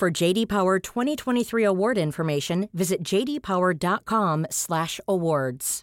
For JD Power 2023 award information, visit jdpower.com/awards.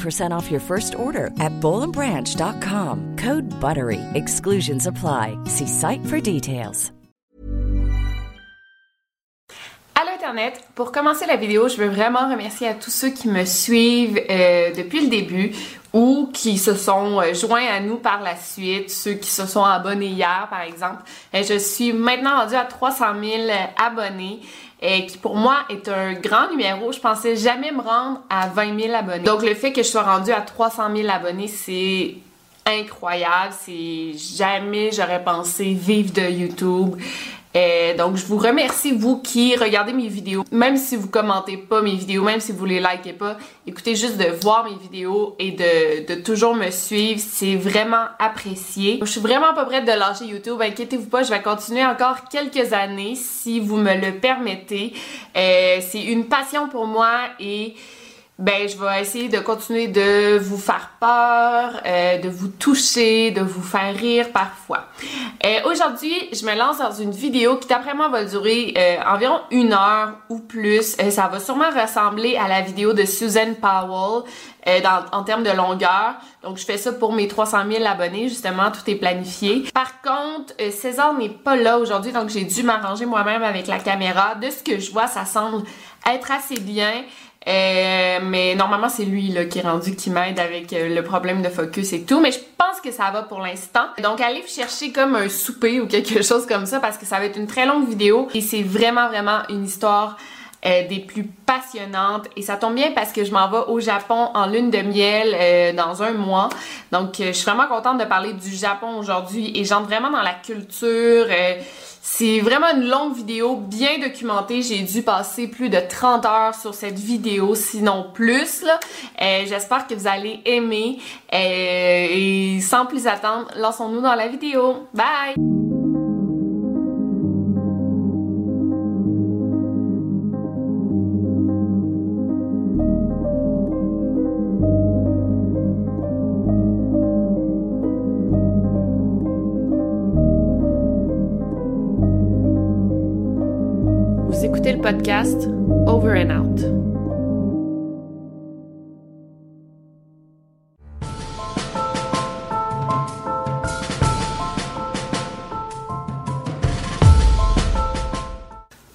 off your first order at bowlandbranch.com. Code BUTTERY. Exclusions apply. See site for details. Allô Internet, pour commencer la vidéo, je veux vraiment remercier à tous ceux qui me suivent euh, depuis le début ou qui se sont euh, joints à nous par la suite, ceux qui se sont abonnés hier par exemple. Euh, je suis maintenant rendue à 300 000 abonnés. Et qui pour moi est un grand numéro. Je pensais jamais me rendre à 20 000 abonnés. Donc le fait que je sois rendue à 300 000 abonnés, c'est incroyable. C'est jamais j'aurais pensé vivre de YouTube. Et donc, je vous remercie, vous qui regardez mes vidéos, même si vous commentez pas mes vidéos, même si vous les likez pas, écoutez juste de voir mes vidéos et de, de toujours me suivre, c'est vraiment apprécié. Je suis vraiment pas prête de lâcher YouTube, inquiétez-vous pas, je vais continuer encore quelques années si vous me le permettez. Euh, c'est une passion pour moi et ben je vais essayer de continuer de vous faire peur, euh, de vous toucher, de vous faire rire parfois. Euh, Aujourd'hui, je me lance dans une vidéo qui d'après moi va durer euh, environ une heure ou plus. Ça va sûrement ressembler à la vidéo de Susan Powell en termes de longueur. Donc je fais ça pour mes 300 000 abonnés, justement, tout est planifié. Par contre, César n'est pas là aujourd'hui, donc j'ai dû m'arranger moi-même avec la caméra. De ce que je vois, ça semble être assez bien. Euh, mais normalement, c'est lui là, qui est rendu qui m'aide avec euh, le problème de focus et tout. Mais je pense que ça va pour l'instant. Donc, allez chercher comme un souper ou quelque chose comme ça parce que ça va être une très longue vidéo. Et c'est vraiment, vraiment une histoire euh, des plus passionnantes. Et ça tombe bien parce que je m'en vais au Japon en lune de miel dans un mois. Donc, je suis vraiment contente de parler du Japon aujourd'hui. Et j'entre vraiment dans la culture c'est vraiment une longue vidéo bien documentée. J'ai dû passer plus de 30 heures sur cette vidéo, sinon plus. Euh, J'espère que vous allez aimer. Euh, et sans plus attendre, lançons-nous dans la vidéo. Bye! Podcast Over and Out.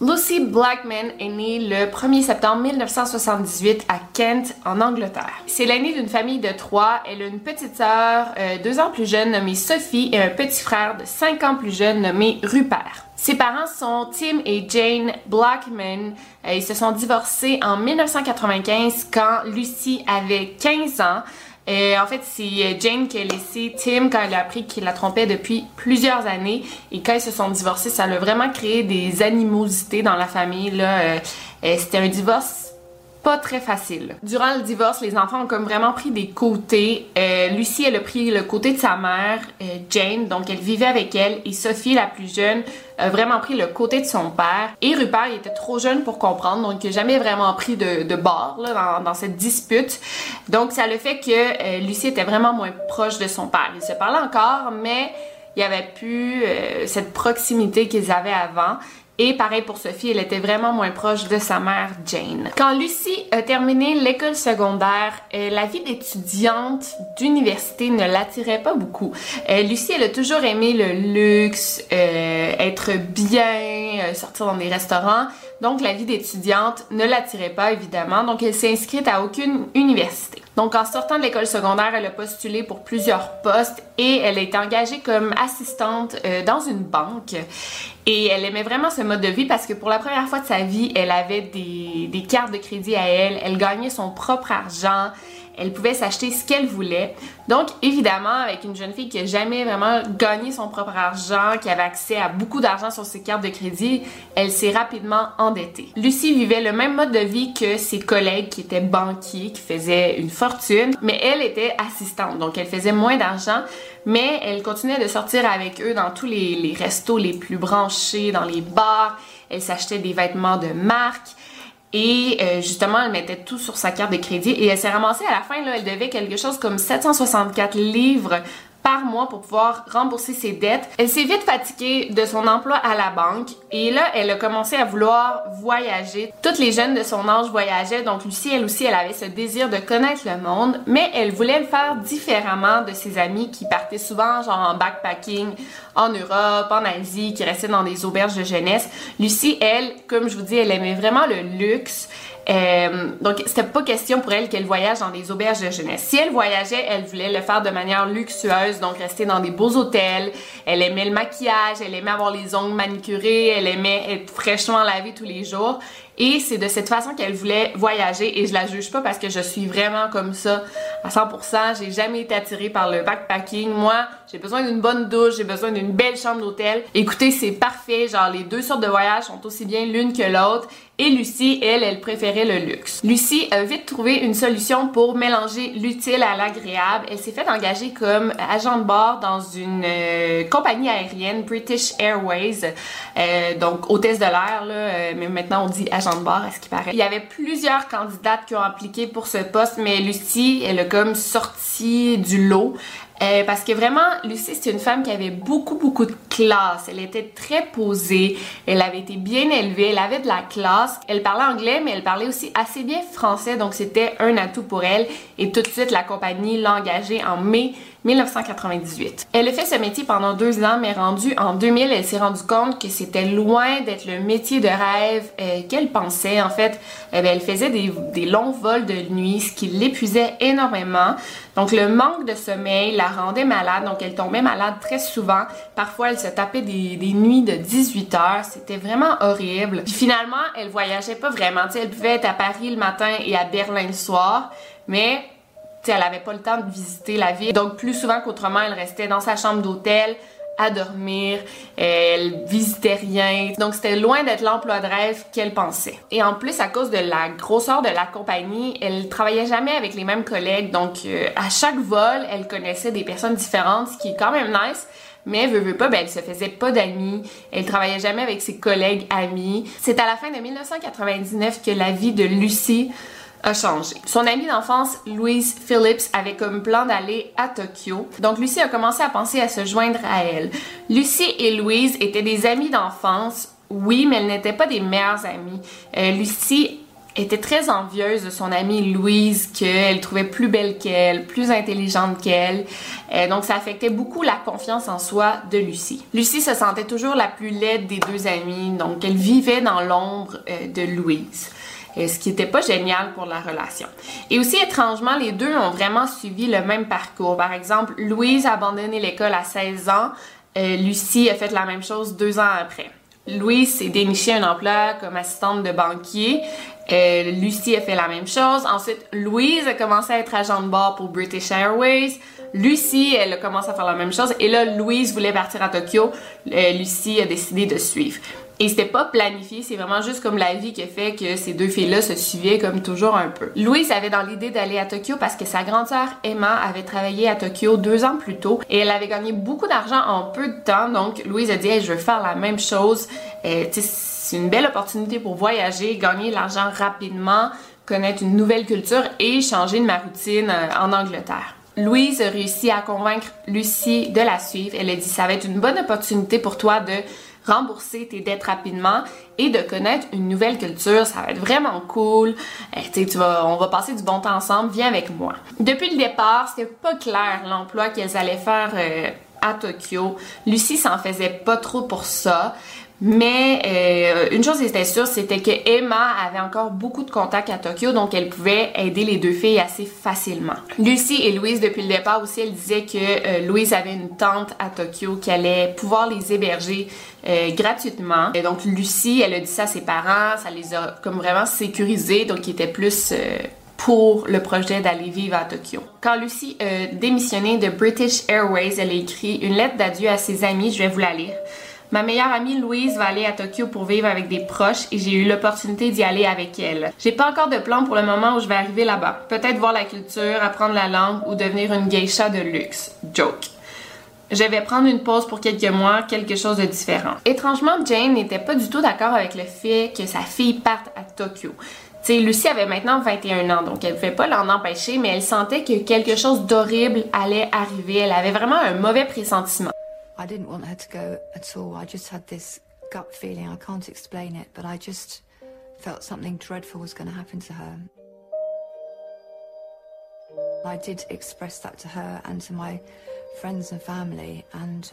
Lucy Blackman est née le 1er septembre 1978 à Kent, en Angleterre. C'est l'aînée d'une famille de trois. Elle a une petite sœur euh, deux ans plus jeune nommée Sophie et un petit frère de cinq ans plus jeune nommé Rupert. Ses parents sont Tim et Jane Blackman. Euh, ils se sont divorcés en 1995 quand Lucy avait 15 ans. Euh, en fait, c'est euh, Jane qui a laissé Tim quand elle a appris qu'il la trompait depuis plusieurs années. Et quand ils se sont divorcés, ça a vraiment créé des animosités dans la famille. Là, c'était un divorce pas très facile. Durant le divorce, les enfants ont comme vraiment pris des côtés. Lucie, elle a pris le côté de sa mère, Jane, donc elle vivait avec elle, et Sophie, la plus jeune, a vraiment pris le côté de son père. Et Rupert, il était trop jeune pour comprendre, donc il n'a jamais vraiment pris de, de bord dans, cette dispute. Donc ça le fait que euh, Lucie était vraiment moins proche de son père. Ils se parlaient encore, mais il n'y avait plus euh, cette proximité qu'ils avaient avant. Et pareil pour Sophie, elle était vraiment moins proche de sa mère Jane. Quand Lucie a terminé l'école secondaire, euh, la vie d'étudiante d'université ne l'attirait pas beaucoup. Euh, Lucie, elle a toujours aimé le luxe, euh, être bien, sortir dans des restaurants. Donc la vie d'étudiante ne l'attirait pas évidemment. Donc elle s'est inscrite à aucune université. Donc en sortant de l'école secondaire, elle a postulé pour plusieurs postes et elle a été engagée comme assistante dans une banque. Et elle aimait vraiment ce mode de vie parce que pour la première fois de sa vie, elle avait des, des cartes de crédit à elle, elle gagnait son propre argent, elle pouvait s'acheter ce qu'elle voulait. Donc, évidemment, avec une jeune fille qui n'a jamais vraiment gagné son propre argent, qui avait accès à beaucoup d'argent sur ses cartes de crédit, elle s'est rapidement endettée. Lucie vivait le même mode de vie que ses collègues qui étaient banquiers, qui faisaient une fortune, mais elle était assistante, donc elle faisait moins d'argent, mais elle continuait de sortir avec eux dans tous les, les restos les plus branchés, dans les bars. Elle s'achetait des vêtements de marque. Et euh, justement, elle mettait tout sur sa carte de crédit et elle s'est ramassée à la fin, elle devait quelque chose comme 764 livres par mois pour pouvoir rembourser ses dettes. Elle s'est vite fatiguée de son emploi à la banque et là, elle a commencé à vouloir voyager. Toutes les jeunes de son âge voyageaient, donc Lucie, elle aussi, elle avait ce désir de connaître le monde, mais elle voulait le faire différemment de ses amis qui partaient souvent genre en backpacking en Europe, en Asie, qui restaient dans des auberges de jeunesse. Lucie, elle, comme je vous dis, elle aimait vraiment le luxe. Euh, donc, c'était pas question pour elle qu'elle voyage dans des auberges de jeunesse. Si elle voyageait, elle voulait le faire de manière luxueuse, donc rester dans des beaux hôtels. Elle aimait le maquillage, elle aimait avoir les ongles manicurés, elle aimait être fraîchement lavée tous les jours. Et c'est de cette façon qu'elle voulait voyager et je la juge pas parce que je suis vraiment comme ça à 100%. J'ai jamais été attirée par le backpacking. Moi, j'ai besoin d'une bonne douche, j'ai besoin d'une belle chambre d'hôtel. Écoutez, c'est parfait. Genre, les deux sortes de voyages sont aussi bien l'une que l'autre. Et Lucie, elle, elle préférait le luxe. Lucie a vite trouvé une solution pour mélanger l'utile à l'agréable. Elle s'est fait engager comme agent de bord dans une euh, compagnie aérienne, British Airways, euh, donc hôtesse de l'air, là, euh, mais maintenant on dit agent de bord, à ce qui paraît. Il y avait plusieurs candidates qui ont appliqué pour ce poste, mais Lucie, elle a comme sorti du lot. Euh, parce que vraiment, Lucie, c'est une femme qui avait beaucoup, beaucoup de classe. Elle était très posée. Elle avait été bien élevée. Elle avait de la classe. Elle parlait anglais, mais elle parlait aussi assez bien français. Donc, c'était un atout pour elle. Et tout de suite, la compagnie l'a engagée en mai 1998. Elle a fait ce métier pendant deux ans, mais rendue en 2000, elle s'est rendue compte que c'était loin d'être le métier de rêve euh, qu'elle pensait. En fait, eh elle faisait des, longs vols de nuit, ce qui l'épuisait énormément. Donc, le manque de sommeil la rendait malade. Donc, elle tombait malade très souvent. Parfois, elle se tapait des, nuits de 18 heures. C'était vraiment horrible. Puis finalement, elle voyageait pas vraiment. elle pouvait être à Paris le matin et à Berlin le soir. Mais elle avait pas le temps de visiter la ville. Donc plus souvent qu'autrement, elle restait dans sa chambre d'hôtel à dormir, elle visitait rien. Donc c'était loin d'être l'emploi de rêve qu'elle pensait. Et en plus à cause de la grosseur de la compagnie, elle travaillait jamais avec les mêmes collègues. Donc euh, à chaque vol, elle connaissait des personnes différentes, ce qui est quand même nice. Mais veut, veut pas, ben, elle se faisait pas d'amis. Elle travaillait jamais avec ses collègues amis. C'est à la fin de 1999 que la vie de Lucie a changé. Son amie d'enfance, Louise Phillips, avait comme plan d'aller à Tokyo. Donc Lucie a commencé à penser à se joindre à elle. Lucie et Louise étaient des amies d'enfance, oui, mais elles n'étaient pas des meilleures amies. Euh, Lucie était très envieuse de son amie Louise, qu'elle trouvait plus belle qu'elle, plus intelligente qu'elle. Euh, donc ça affectait beaucoup la confiance en soi de Lucie. Lucie se sentait toujours la plus laide des deux amies, donc elle vivait dans l'ombre euh, de Louise ce qui n'était pas génial pour la relation. Et aussi, étrangement, les deux ont vraiment suivi le même parcours. Par exemple, Louise a abandonné l'école à 16 ans, euh, Lucie a fait la même chose deux ans après. Louise s'est déniché un emploi comme assistante de banquier. Euh, Lucie a fait la même chose. Ensuite, Louise a commencé à être agent de bord pour British Airways. Lucie, elle a commencé à faire la même chose. Et là, Louise voulait partir à Tokyo. Euh, Lucie a décidé de suivre. Et c'était pas planifié, c'est vraiment juste comme la vie qui a fait que ces deux filles-là se suivaient comme toujours un peu. Louise avait dans l'idée d'aller à Tokyo parce que sa grande sœur Emma avait travaillé à Tokyo deux ans plus tôt et elle avait gagné beaucoup d'argent en peu de temps. Donc Louise a dit je veux faire la même chose. Euh, c'est une belle opportunité pour voyager, gagner l'argent rapidement, connaître une nouvelle culture et changer de ma routine euh, en Angleterre. Louise a réussi à convaincre Lucie de la suivre. Elle a dit ça va être une bonne opportunité pour toi de rembourser tes dettes rapidement et de connaître une nouvelle culture. Ça va être vraiment cool. Eh, tu vas, on va passer du bon temps ensemble. Viens avec moi. Depuis le départ, c'était pas clair l'emploi qu'elles allaient faire euh, à Tokyo. Lucie s'en faisait pas trop pour ça. Mais euh, une chose était sûre, c'était que Emma avait encore beaucoup de contacts à Tokyo, donc elle pouvait aider les deux filles assez facilement. Lucie et Louise, depuis le départ aussi, elle disait que euh, Louise avait une tante à Tokyo qui allait pouvoir les héberger euh, gratuitement. Et donc Lucie, elle a dit ça à ses parents, ça les a comme vraiment sécurisés, donc ils étaient plus pour le projet d'aller vivre à Tokyo. Quand Lucie a démissionné de British Airways, elle a écrit une lettre d'adieu à ses amis, je vais vous la lire. Ma meilleure amie Louise va aller à Tokyo pour vivre avec des proches et j'ai eu l'opportunité d'y aller avec elle. J'ai pas encore de plan pour le moment où je vais arriver là-bas. Peut-être voir la culture, apprendre la langue ou devenir une geisha de luxe. Joke. Je vais prendre une pause pour quelques mois, quelque chose de différent. Étrangement, Jane n'était pas du tout d'accord avec le fait que sa fille parte à Tokyo. sais, Lucie avait maintenant 21 ans, donc elle ne pouvait pas l'en empêcher, mais elle sentait que quelque chose d'horrible allait arriver. Elle avait vraiment un mauvais pressentiment. I did express that to her and to my friends and family, and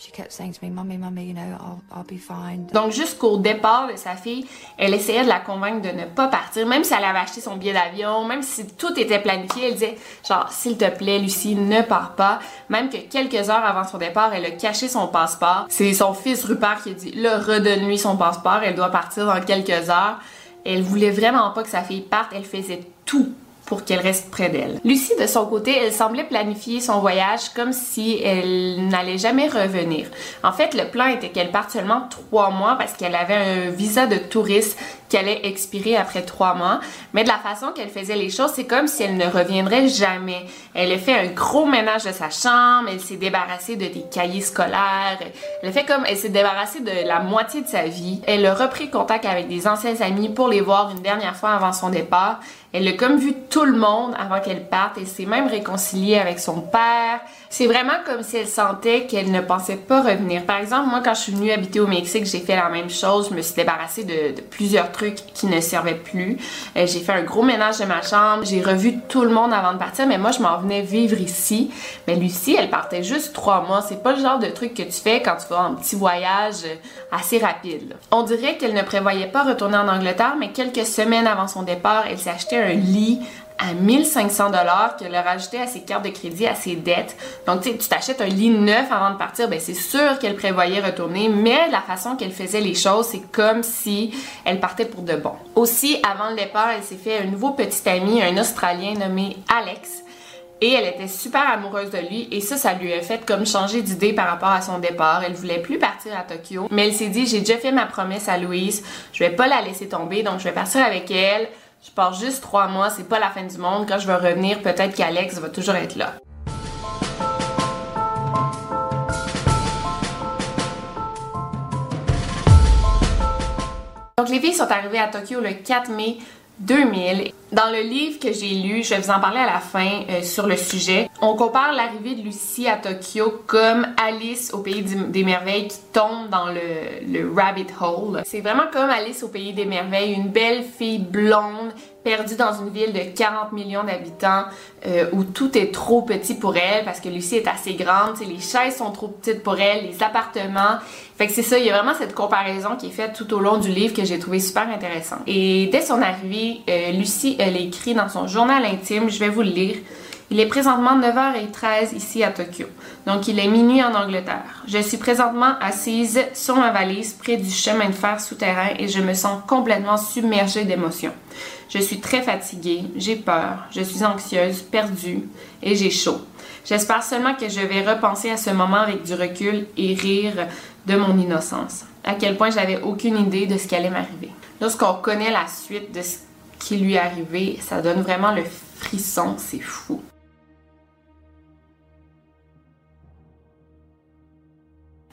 She kept saying to me, "Mommy, mommy, you know, I'll, I'll be fine." Donc jusqu'au départ de sa fille, elle essayait de la convaincre de ne pas partir, même si elle avait acheté son billet d'avion, même si tout était planifié, elle disait genre "S'il te plaît, Lucie, ne pars pas." Même que quelques heures avant son départ, elle a caché son passeport. C'est son fils Rupert qui a dit "Là, redonne-lui son passeport, elle doit partir dans quelques heures." Elle voulait vraiment pas que sa fille parte, elle faisait tout pour qu'elle reste près d'elle. Lucie, de son côté, elle semblait planifier son voyage comme si elle n'allait jamais revenir. En fait, le plan était qu'elle parte seulement trois mois parce qu'elle avait un visa de touriste qui allait expirer après trois mois. Mais de la façon qu'elle faisait les choses, c'est comme si elle ne reviendrait jamais. Elle a fait un gros ménage de sa chambre, elle s'est débarrassée de des cahiers scolaires, elle a fait comme elle s'est débarrassée de la moitié de sa vie. Elle a repris contact avec des anciens amis pour les voir une dernière fois avant son départ. Elle a comme vu tout le monde avant qu'elle parte. Elle s'est même réconciliée avec son père. C'est vraiment comme si elle sentait qu'elle ne pensait pas revenir. Par exemple, moi, quand je suis venue habiter au Mexique, j'ai fait la même chose. Je me suis débarrassée de, plusieurs trucs qui ne servaient plus. Euh, j'ai fait un gros ménage de ma chambre. J'ai revu tout le monde avant de partir, mais moi, je m'en venais vivre ici. Mais Lucie, elle partait juste trois mois. C'est pas le genre de truc que tu fais quand tu vas en petit voyage assez rapide. On dirait qu'elle ne prévoyait pas retourner en Angleterre, mais quelques semaines avant son départ, elle s'est acheté un lit à 1500 dollars qu'elle a rajouté à ses cartes de crédit, à ses dettes. Donc, tu t'achètes un lit neuf avant de partir, ben c'est sûr qu'elle prévoyait retourner, mais la façon qu'elle faisait les choses, c'est comme si elle partait pour de bon. Aussi, avant le départ, elle s'est fait un nouveau petit ami, un Australien nommé Alex. Et elle était super amoureuse de lui et ça, ça lui a fait comme changer d'idée par rapport à son départ. Elle voulait plus partir à Tokyo, mais elle s'est dit j'ai déjà fait ma promesse à Louise, je vais pas la laisser tomber, donc je vais partir avec elle. Je pars juste trois mois, c'est pas la fin du monde. Quand je vais revenir, peut-être qu'Alex va toujours être là. Donc les filles sont arrivées à Tokyo le 4 mai 2000. Dans le livre que j'ai lu, je vais vous en parler à la fin euh, sur le sujet, on compare l'arrivée de Lucie à Tokyo comme Alice au pays des merveilles qui tombe dans le, le rabbit hole. C'est vraiment comme Alice au pays des merveilles, une belle fille blonde perdue dans une ville de 40 millions d'habitants euh, où tout est trop petit pour elle parce que Lucie est assez grande, les chaises sont trop petites pour elle, les appartements. Fait que c'est ça, il y a vraiment cette comparaison qui est faite tout au long du livre que j'ai trouvé super intéressant. Et dès son arrivée, euh, Lucie, elle écrit dans son journal intime, je vais vous le lire. Il est présentement 9h13 ici à Tokyo, donc il est minuit en Angleterre. Je suis présentement assise sur ma valise près du chemin de fer souterrain et je me sens complètement submergée d'émotions. Je suis très fatiguée, j'ai peur, je suis anxieuse, perdue et j'ai chaud. J'espère seulement que je vais repenser à ce moment avec du recul et rire de mon innocence. À quel point j'avais aucune idée de ce qui allait m'arriver. Lorsqu'on connaît la suite de ce qui lui est arrivé, ça donne vraiment le frisson, c'est fou.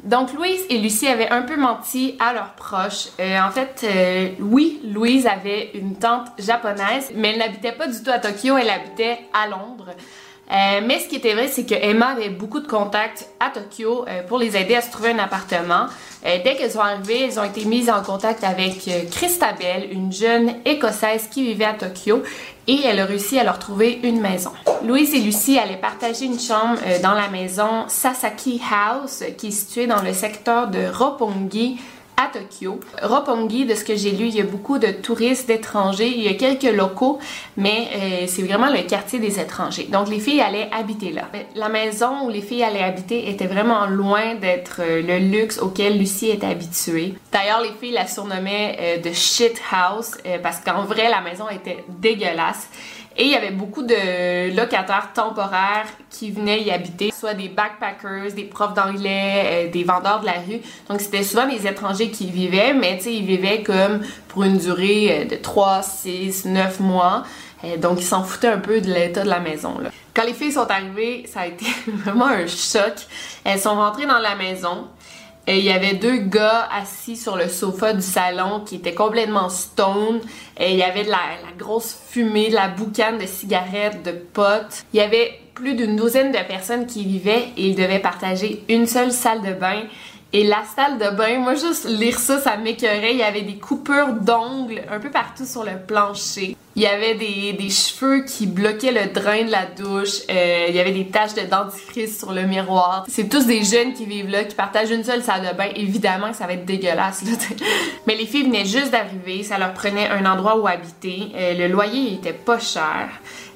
Donc Louise et Lucie avaient un peu menti à leurs proches. Euh, en fait, euh, oui, Louise avait une tante japonaise, mais elle n'habitait pas du tout à Tokyo, elle habitait à Londres. Euh, mais ce qui était vrai, c'est que Emma avait beaucoup de contacts à Tokyo euh, pour les aider à se trouver un appartement. Euh, dès qu'elles sont arrivées, elles ont été mises en contact avec Christabel, une jeune écossaise qui vivait à Tokyo, et elle a réussi à leur trouver une maison. Louise et Lucie allaient partager une chambre dans la maison Sasaki House, qui est située dans le secteur de Roppongi, à Tokyo. Roppongi, de ce que j'ai lu, il y a beaucoup de touristes, d'étrangers, il y a quelques locaux, mais euh, c'est vraiment le quartier des étrangers. Donc les filles allaient habiter là. La maison où les filles allaient habiter était vraiment loin d'être euh, le luxe auquel Lucie était habituée. D'ailleurs, les filles la surnommaient euh, de shit house parce qu'en vrai, la maison était dégueulasse. Et il y avait beaucoup de locataires temporaires qui venaient y habiter, soit des backpackers, des profs d'anglais, euh, des vendeurs de la rue. Donc c'était souvent des étrangers qui y vivaient, mais tu sais, ils vivaient comme pour une durée euh, de 3, 6, 9 mois. Euh, donc ils s'en foutaient un peu de l'état de la maison. Quand les filles sont arrivées, ça a été vraiment un choc. Elles sont rentrées dans la maison. Il y avait deux gars assis sur le sofa du salon qui étaient complètement stone. Il y avait de la, grosse fumée, de la boucane de cigarettes, de potes. Il y avait plus d'une douzaine de personnes qui vivaient et ils devaient partager une seule salle de bain. Et la salle de bain, moi juste lire ça, ça m'écœurait. Il y avait des coupures d'ongles un peu partout sur le plancher. Il y avait des, cheveux qui bloquaient le drain de la douche. Euh, il y avait des taches de dentifrice sur le miroir. C'est tous des jeunes qui vivent là, qui partagent une seule salle de bain. Évidemment que ça va être dégueulasse. Mais les filles venaient juste d'arriver. Ça leur prenait un endroit où habiter. Euh, le loyer était pas cher.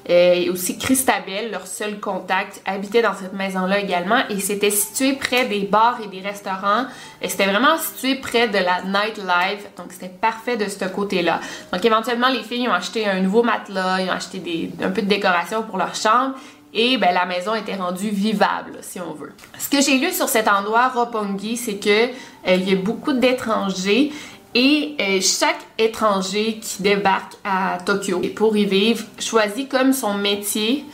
Euh, et aussi Christabel, leur seul contact, habitait dans cette maison-là également et c'était situé près des bars et des restaurants. Et c'était vraiment situé près de la nightlife, donc c'était parfait de ce côté-là. Donc éventuellement, les filles ont acheté un nouveau matelas, ils ont acheté un peu de décoration pour leur chambre et ben, la maison était rendue vivable, si on veut. Ce que j'ai lu sur cet endroit, Roppongi, c'est que euh, il y a beaucoup d'étrangers et euh, chaque étranger qui débarque à Tokyo pour y vivre choisit comme son métier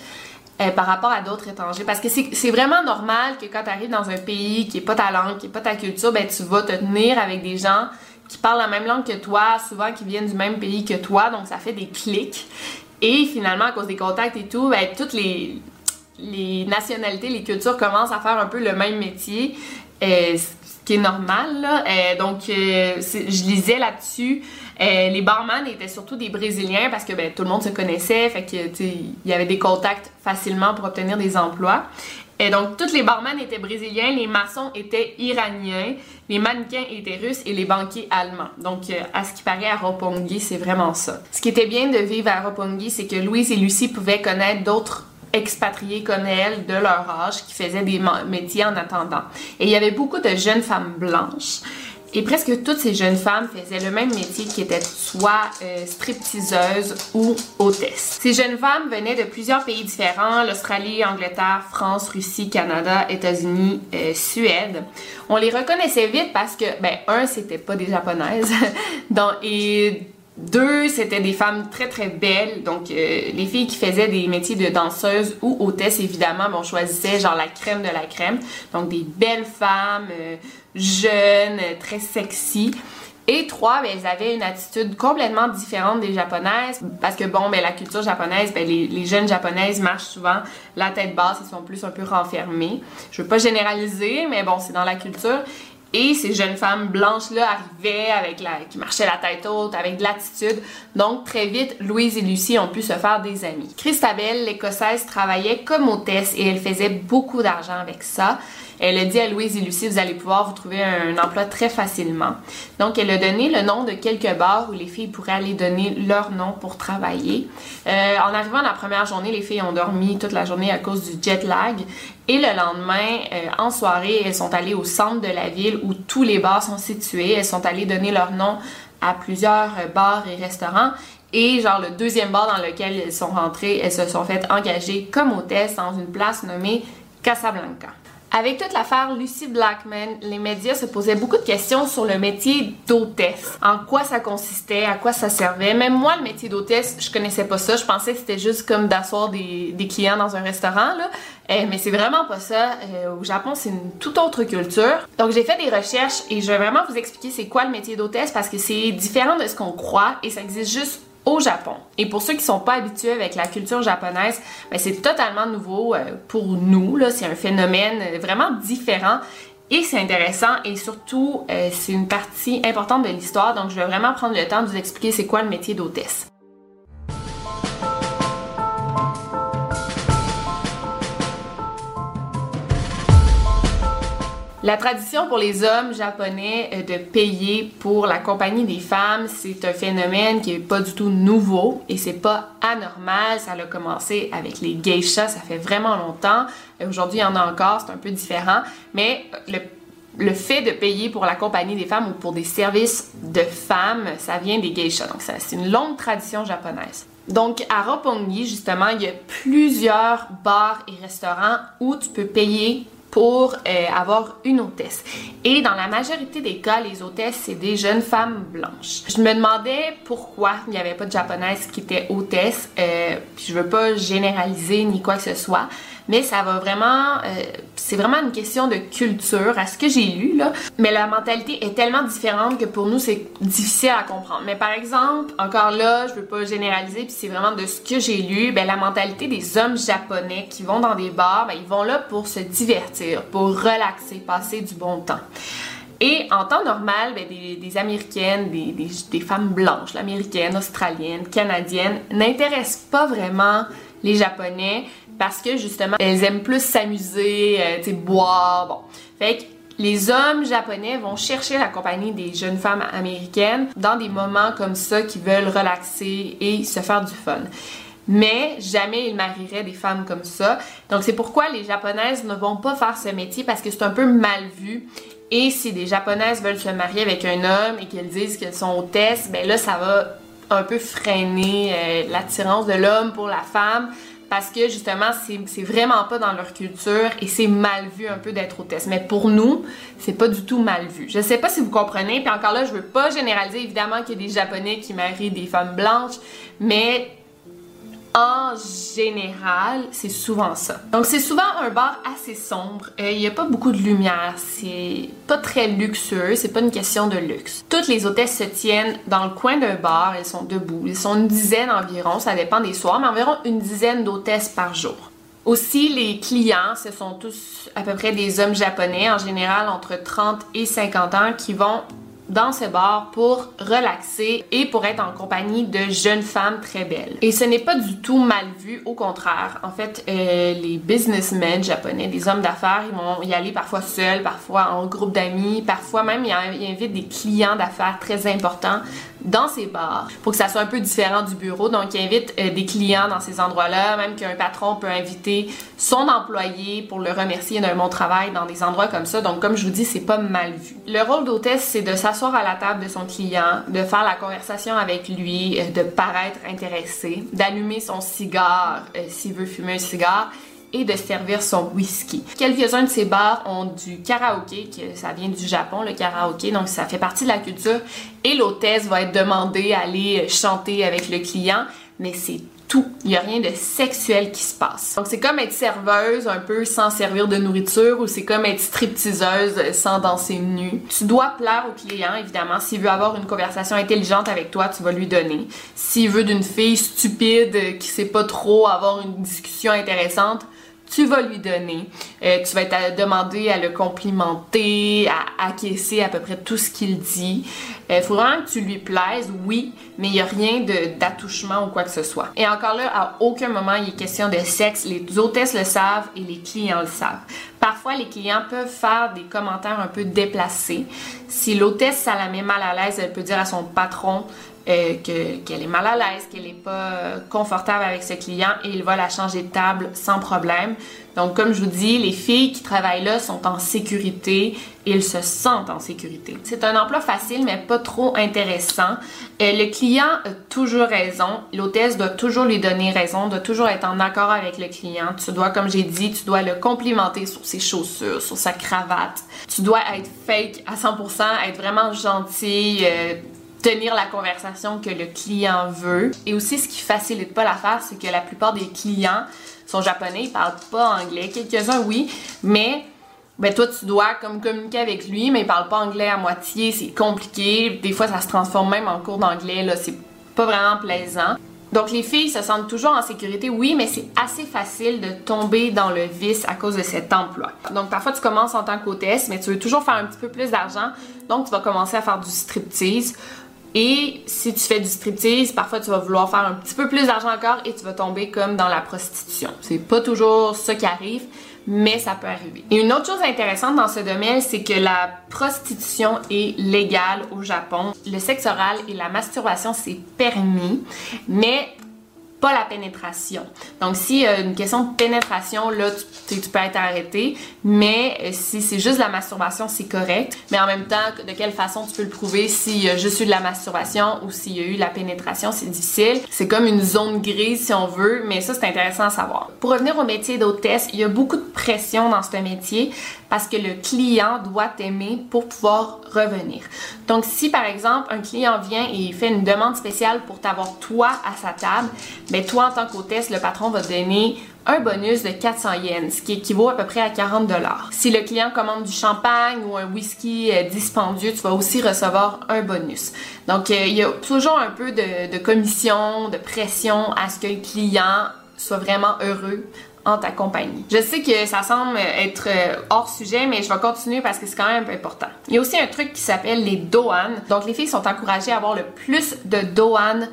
euh, par rapport à d'autres étrangers. Parce que c'est vraiment normal que quand tu arrives dans un pays qui est pas ta langue, qui est pas ta culture, ben tu vas te tenir avec des gens qui parlent la même langue que toi, souvent qui viennent du même pays que toi, donc ça fait des clics. Et finalement, à cause des contacts et tout, ben, toutes les, les nationalités, les cultures commencent à faire un peu le même métier. Euh, qui est normal. Euh, donc, euh, je lisais là-dessus. Euh, les barman étaient surtout des Brésiliens parce que ben, tout le monde se connaissait, fait que il y avait des contacts facilement pour obtenir des emplois. Et donc, tous les barman étaient brésiliens, les maçons étaient iraniens, les mannequins étaient russes et les banquiers allemands. Donc, à ce qui paraît, à Roppongi, c'est vraiment ça. Ce qui était bien de vivre à Roppongi, c'est que Louise et Lucie pouvaient connaître d'autres expatriés comme elle de leur âge qui faisaient des métiers en attendant. Et il y avait beaucoup de jeunes femmes blanches. Et presque toutes ces jeunes femmes faisaient le même métier qui était soit euh, stripteaseuse ou hôtesse. Ces jeunes femmes venaient de plusieurs pays différents, l'Australie, Angleterre, France, Russie, Canada, États-Unis, euh, Suède. On les reconnaissait vite parce que, ben, un, c'était pas des japonaises, donc, et deux, c'était des femmes très très belles. Donc, euh, les filles qui faisaient des métiers de danseuse ou hôtesse, évidemment, on choisissait genre la crème de la crème. Donc, des belles femmes, euh, jeunes, très sexy. Et trois, ben, elles avaient une attitude complètement différente des japonaises. Parce que bon, ben, la culture japonaise, ben, les, les, jeunes japonaises marchent souvent la tête basse, elles sont plus un peu renfermées. Je veux pas généraliser, mais bon, c'est dans la culture. Et ces jeunes femmes blanches-là arrivaient avec la, qui marchaient la tête haute, avec de l'attitude. Donc, très vite, Louise et Lucie ont pu se faire des amis. Christabel, l'écossaise, travaillait comme hôtesse et elle faisait beaucoup d'argent avec ça. Elle a dit à Louise et Lucie, vous allez pouvoir vous trouver un emploi très facilement. Donc, elle a donné le nom de quelques bars où les filles pourraient aller donner leur nom pour travailler. Euh, en arrivant la première journée, les filles ont dormi toute la journée à cause du jet lag. Et le lendemain, euh, en soirée, elles sont allées au centre de la ville où tous les bars sont situés. Elles sont allées donner leur nom à plusieurs euh, bars et restaurants. Et genre le deuxième bar dans lequel elles sont rentrées, elles se sont faites engager comme hôtesse dans une place nommée Casablanca. Avec toute l'affaire Lucy Blackman, les médias se posaient beaucoup de questions sur le métier d'hôtesse. En quoi ça consistait, à quoi ça servait. Même moi, le métier d'hôtesse, je connaissais pas ça. Je pensais que c'était juste comme d'asseoir des, clients dans un restaurant, là. Eh, mais c'est vraiment pas ça. Euh, au Japon, c'est une toute autre culture. Donc, j'ai fait des recherches et je vais vraiment vous expliquer c'est quoi le métier d'hôtesse parce que c'est différent de ce qu'on croit et ça existe juste au Japon. Et pour ceux qui sont pas habitués avec la culture japonaise, ben, c'est totalement nouveau euh, pour nous. C'est un phénomène vraiment différent. Et c'est intéressant et surtout, euh, c'est une partie importante de l'histoire. Donc, je vais vraiment prendre le temps de vous expliquer c'est quoi le métier d'hôtesse. La tradition pour les hommes japonais euh, de payer pour la compagnie des femmes, c'est un phénomène qui est pas du tout nouveau et c'est pas anormal. Ça a commencé avec les geishas, ça fait vraiment longtemps. Euh, aujourd'hui, il y en a encore, c'est un peu différent, mais le le fait de payer pour la compagnie des femmes ou pour des services de femmes, ça vient des geishas. Donc, c'est une longue tradition japonaise. Donc, à Roppongi, justement, il y a plusieurs bars et restaurants où tu peux payer pour euh, avoir une hôtesse. Et dans la majorité des cas, les hôtesses, c'est des jeunes femmes blanches. Je me demandais pourquoi il n'y avait pas de japonaises qui étaient hôtesses. Euh, je veux pas généraliser ni quoi que ce soit mais ça va vraiment, euh, c'est vraiment une question de culture à ce que j'ai lu là. Mais la mentalité est tellement différente que pour nous c'est difficile à comprendre. Mais par exemple, encore là, je veux pas généraliser, puis c'est vraiment de ce que j'ai lu, ben la mentalité des hommes japonais qui vont dans des bars, ben ils vont là pour se divertir, pour relaxer, passer du bon temps. Et en temps normal, ben, des, Américaines, des, des, des femmes blanches, l'américaine, australienne, canadienne, n'intéressent pas vraiment les Japonais parce que justement, elles aiment plus s'amuser, euh, boire, bon. Fait que les hommes japonais vont chercher la compagnie des jeunes femmes américaines dans des moments comme ça qui veulent relaxer et se faire du fun. Mais jamais ils marieraient des femmes comme ça. Donc c'est pourquoi les japonaises ne vont pas faire ce métier parce que c'est un peu mal vu. Et si des japonaises veulent se marier avec un homme et qu'elles disent qu'elles sont hôtesses, ben là ça va un peu freiner euh, l'attirance de l'homme pour la femme parce que justement, c'est vraiment pas dans leur culture et c'est mal vu un peu d'être hôtesse. Mais pour nous, c'est pas du tout mal vu. Je sais pas si vous comprenez, puis encore là, je veux pas généraliser évidemment qu'il y a des Japonais qui marient des femmes blanches, mais en général, c'est souvent ça. Donc c'est souvent un bar assez sombre. Euh, il n'y a pas beaucoup de lumière. C'est pas très luxueux. C'est pas une question de luxe. Toutes les hôtesses se tiennent dans le coin d'un bar. Elles sont debout. Ils sont une dizaine environ. Ça dépend des soirs, mais environ une dizaine d'hôtesses par jour. Aussi, les clients, ce sont tous à peu près des hommes japonais, en général entre 30 et 50 ans, qui vont dans ce bar pour relaxer et pour être en compagnie de jeunes femmes très belles. Et ce n'est pas du tout mal vu, au contraire. En fait, euh, les businessmen japonais, des hommes d'affaires, ils vont y aller parfois seuls, parfois en groupe d'amis, parfois même ils invitent des clients d'affaires très importants dans ces bars pour que ça soit un peu différent du bureau. Donc, ils invitent euh, des clients dans ces endroits-là, même qu'un patron peut inviter son employé pour le remercier d'un bon travail dans des endroits comme ça. Donc, comme je vous dis, c'est pas mal vu. Le rôle d'hôtesse, c'est de s'asseoir à la table de son client, de faire la conversation avec lui, euh, de paraître intéressé, d'allumer son cigare euh, s'il veut fumer un cigare de servir son whisky. Quelques-uns de ces bars ont du karaoké, que ça vient du Japon, le karaoké, donc ça fait partie de la culture. Et l'hôtesse va être demandée à aller chanter avec le client, mais c'est tout. Il n'y a rien de sexuel qui se passe. Donc c'est comme être serveuse un peu sans servir de nourriture ou c'est comme être stripteaseuse sans danser nue. Tu dois plaire au client évidemment. S'il veut avoir une conversation intelligente avec toi, tu vas lui donner. S'il veut d'une fille stupide qui sait pas trop avoir une discussion intéressante, tu vas lui donner. Euh, tu vas être demandé à le complimenter, à acquiescer à peu près tout ce qu'il dit. Il euh, faut vraiment que tu lui plaises, oui, mais il n'y a rien d'attouchement ou quoi que ce soit. Et encore là, à aucun moment il est question de sexe. Les hôtesses le savent et les clients le savent. Parfois, les clients peuvent faire des commentaires un peu déplacés. Si l'hôtesse, ça la met mal à l'aise, elle peut dire à son patron euh, qu'elle est mal à l'aise, qu'elle n'est pas confortable avec ce client et il va la changer de table sans problème. Donc, comme je vous dis, les filles qui travaillent là sont en sécurité et elles se sentent en sécurité. C'est un emploi facile, mais pas trop intéressant. Euh, le client a toujours raison. L'hôtesse doit toujours lui donner raison, doit toujours être en accord avec le client. Tu dois, comme j'ai dit, tu dois le complimenter sur ses chaussures, sur sa cravate. Tu dois être fake à 100%, être vraiment gentil, euh, tenir la conversation que le client veut. Et aussi, ce qui facilite pas l'affaire, c'est que la plupart des clients sont japonais, ils parlent pas anglais. Quelques-uns, oui, mais ben toi tu dois comme communiquer avec lui mais il parle pas anglais à moitié c'est compliqué des fois ça se transforme même en cours d'anglais là c'est pas vraiment plaisant. Donc les filles se sentent toujours en sécurité, oui, mais c'est assez facile de tomber dans le vice à cause de cet emploi. Donc parfois tu commences en tant qu'hôtesse, mais tu veux toujours faire un petit peu plus d'argent, donc tu vas commencer à faire du striptease. Et si tu fais du striptease, parfois tu vas vouloir faire un petit peu plus d'argent encore et tu vas tomber comme dans la prostitution. C'est pas toujours ça qui arrive, mais ça peut arriver. Et une autre chose intéressante dans ce domaine, c'est que la prostitution est légale au Japon. Le sexe oral et la masturbation, c'est permis, mais pas la pénétration. Donc, si y a une question de pénétration, là, tu, tu peux être arrêté. Mais euh, si c'est juste la masturbation, c'est correct. Mais en même temps, de quelle façon tu peux le prouver s'il y a juste eu de la masturbation ou s'il y a eu la pénétration, c'est difficile. C'est comme une zone grise si on veut, mais ça, c'est intéressant à savoir. Pour revenir au métier d'hôtesse, il y a beaucoup de pression dans ce métier parce que le client doit t'aimer pour pouvoir revenir. Donc, si par exemple un client vient et fait une demande spéciale pour t'avoir toi à sa table, mais toi en tant qu'hôtesse, le patron va te donner un bonus de 400 yens, ce qui équivaut à peu près à 40 dollars. Si le client commande du champagne ou un whisky euh, dispendieux, tu vas aussi recevoir un bonus. Donc, euh, il y a toujours un peu de, commission, de pression à ce que le client soit vraiment heureux en ta compagnie. Je sais que ça semble être euh, hors sujet, mais je vais continuer parce que c'est quand même un peu important. Il y a aussi un truc qui s'appelle les doanes. Donc les filles sont encouragées à avoir le plus de doanes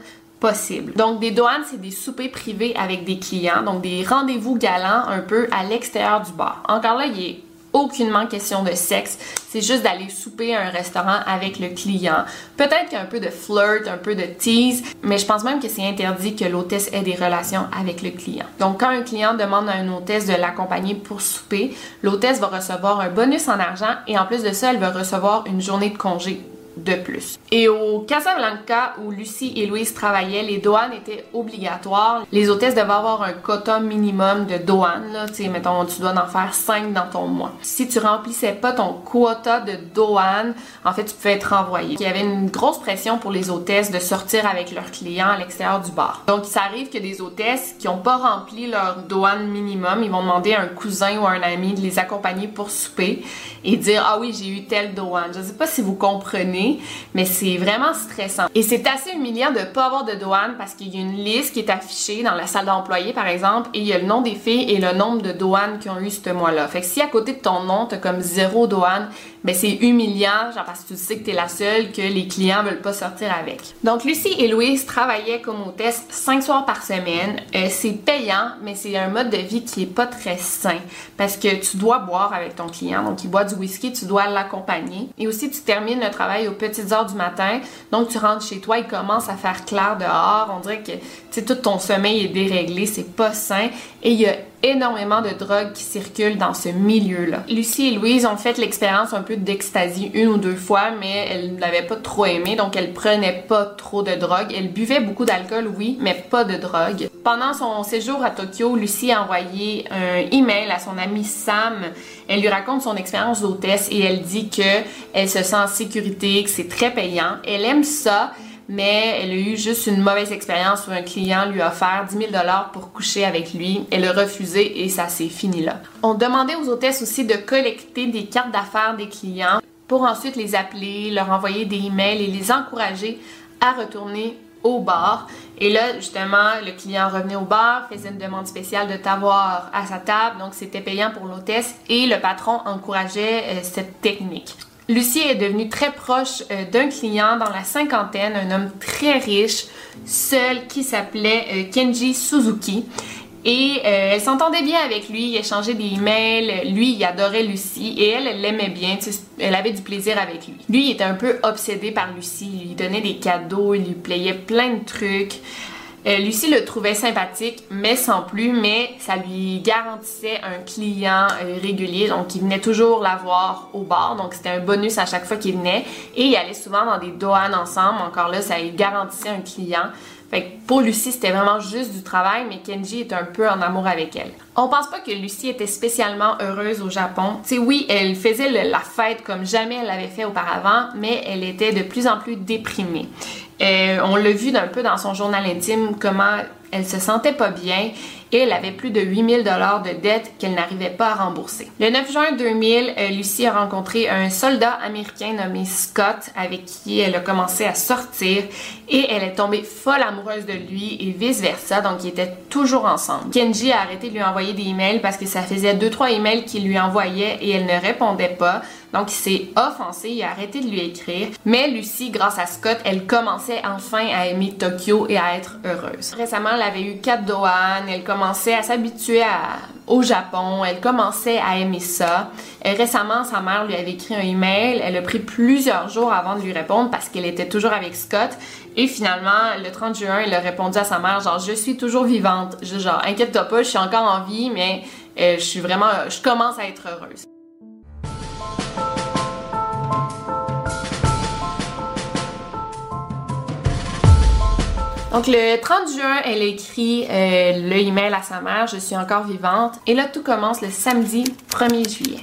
Donc des doanes, c'est des soupers privés avec des clients, donc des rendez-vous galants un peu à l'extérieur du bar. Encore là, il est aucunement question de sexe. C'est juste d'aller souper à un restaurant avec le client. Peut-être qu'il y a un peu de flirt, un peu de tease, mais je pense même que c'est interdit que l'hôtesse ait des relations avec le client. Donc, quand un client demande à une hôtesse de l'accompagner pour souper, l'hôtesse va recevoir un bonus en argent et en plus de ça, elle va recevoir une journée de congé de plus. Et au Casablanca, où Lucie et Louise travaillaient, les douanes étaient obligatoires. Les hôtesses devaient avoir un quota minimum de douane. Là, tu sais, mettons, tu dois en faire 5 dans ton mois. Si tu remplissais pas ton quota de douane, en fait, tu pouvais être renvoyé. Il y avait une grosse pression pour les hôtesses de sortir avec leurs clients à l'extérieur du bar. Donc, ça arrive que des hôtesses qui ont pas rempli leur douane minimum, ils vont demander à un cousin ou à un ami de les accompagner pour souper et dire, ah oui, j'ai eu telle douane. Je sais pas si vous comprenez mais c'est vraiment stressant. Et c'est assez humiliant de pas avoir de douane parce qu'il y a une liste qui est affichée dans la salle d'employés, par exemple, et il y a le nom des filles et le nombre de douanes qui ont eu ce mois-là. Fait que si à côté de ton nom, t'as comme zéro douane, ben c'est humiliant, genre parce que tu sais que t'es la seule que les clients veulent pas sortir avec. Donc Lucie et Louise travaillaient comme hôtesse cinq soirs par semaine. Euh, c'est payant, mais c'est un mode de vie qui est pas très sain parce que tu dois boire avec ton client. Donc il boit du whisky, tu dois l'accompagner. Et aussi tu termines le travail aux petites heures du matin. Donc tu rentres chez toi, il commence à faire clair dehors. On dirait que tu tout ton sommeil est déréglé, c'est pas sain. Et énormément de drogues qui circulent dans ce milieu-là. Lucie et Louise ont fait l'expérience un peu d'extasie une ou deux fois, mais elles l'avaient pas trop aimé, donc elles prenaient pas trop de drogue. Elles buvaient beaucoup d'alcool, oui, mais pas de drogue. Pendant son séjour à Tokyo, Lucie a envoyé un email à son amie Sam. Elle lui raconte son expérience d'hôtesse et elle dit que elle se sent en sécurité, que c'est très payant. Elle aime ça, mais elle a eu juste une mauvaise expérience où un client lui a offert 10 000 pour coucher avec lui. Elle a refusé et ça s'est fini là. On demandait aux hôtesses aussi de collecter des cartes d'affaires des clients pour ensuite les appeler, leur envoyer des emails et les encourager à retourner au bar. Et là, justement, le client revenait au bar, faisait une demande spéciale de t'avoir à sa table, donc c'était payant pour l'hôtesse et le patron encourageait euh, cette technique. Lucie est devenue très proche euh, d'un client dans la cinquantaine, un homme très riche, seul, qui s'appelait euh, Kenji Suzuki. Et euh, elle s'entendait bien avec lui, il échangeait des emails, lui il adorait Lucie et elle, elle l'aimait bien, elle avait du plaisir avec lui. Lui était un peu obsédé par Lucie, il lui donnait des cadeaux, il lui playait plein de trucs. Euh, Lucie le trouvait sympathique, mais sans plus, mais ça lui garantissait un client euh, régulier, donc il venait toujours la voir au bar, donc c'était un bonus à chaque fois qu'il venait, et il allait souvent dans des douanes ensemble, encore là, ça lui garantissait un client. Fait que pour Lucie, c'était vraiment juste du travail, mais Kenji est un peu en amour avec elle. On pense pas que Lucie était spécialement heureuse au Japon. Tu oui, elle faisait la fête comme jamais elle l'avait fait auparavant, mais elle était de plus en plus déprimée. Euh, on l'a vu un peu dans son journal intime comment elle se sentait pas bien et elle avait plus de 8000 dollars de dettes qu'elle n'arrivait pas à rembourser. Le 9 juin 2000, euh, Lucie a rencontré un soldat américain nommé Scott avec qui elle a commencé à sortir et elle est tombée folle amoureuse de lui et vice versa, donc ils étaient toujours ensemble. Kenji a arrêté de lui envoyer des emails parce que ça faisait 2-3 emails qu'il lui envoyait et elle ne répondait pas. Donc il s'est offensé, il a arrêté de lui écrire. Mais Lucie, grâce à Scott, elle commençait enfin à aimer Tokyo et à être heureuse. Récemment, avait eu quatre douanes, elle commençait à s'habituer au Japon, elle commençait à aimer ça. Et récemment, sa mère lui avait écrit un email, elle a pris plusieurs jours avant de lui répondre parce qu'elle était toujours avec Scott. Et finalement, le 30 juin, elle a répondu à sa mère genre je suis toujours vivante, genre inquiète-toi pas, je suis encore en vie, mais euh, je suis vraiment, je commence à être heureuse. Donc le 30 juin, elle écrit euh, le email à sa mère, je suis encore vivante. Et là, tout commence le samedi 1er juillet.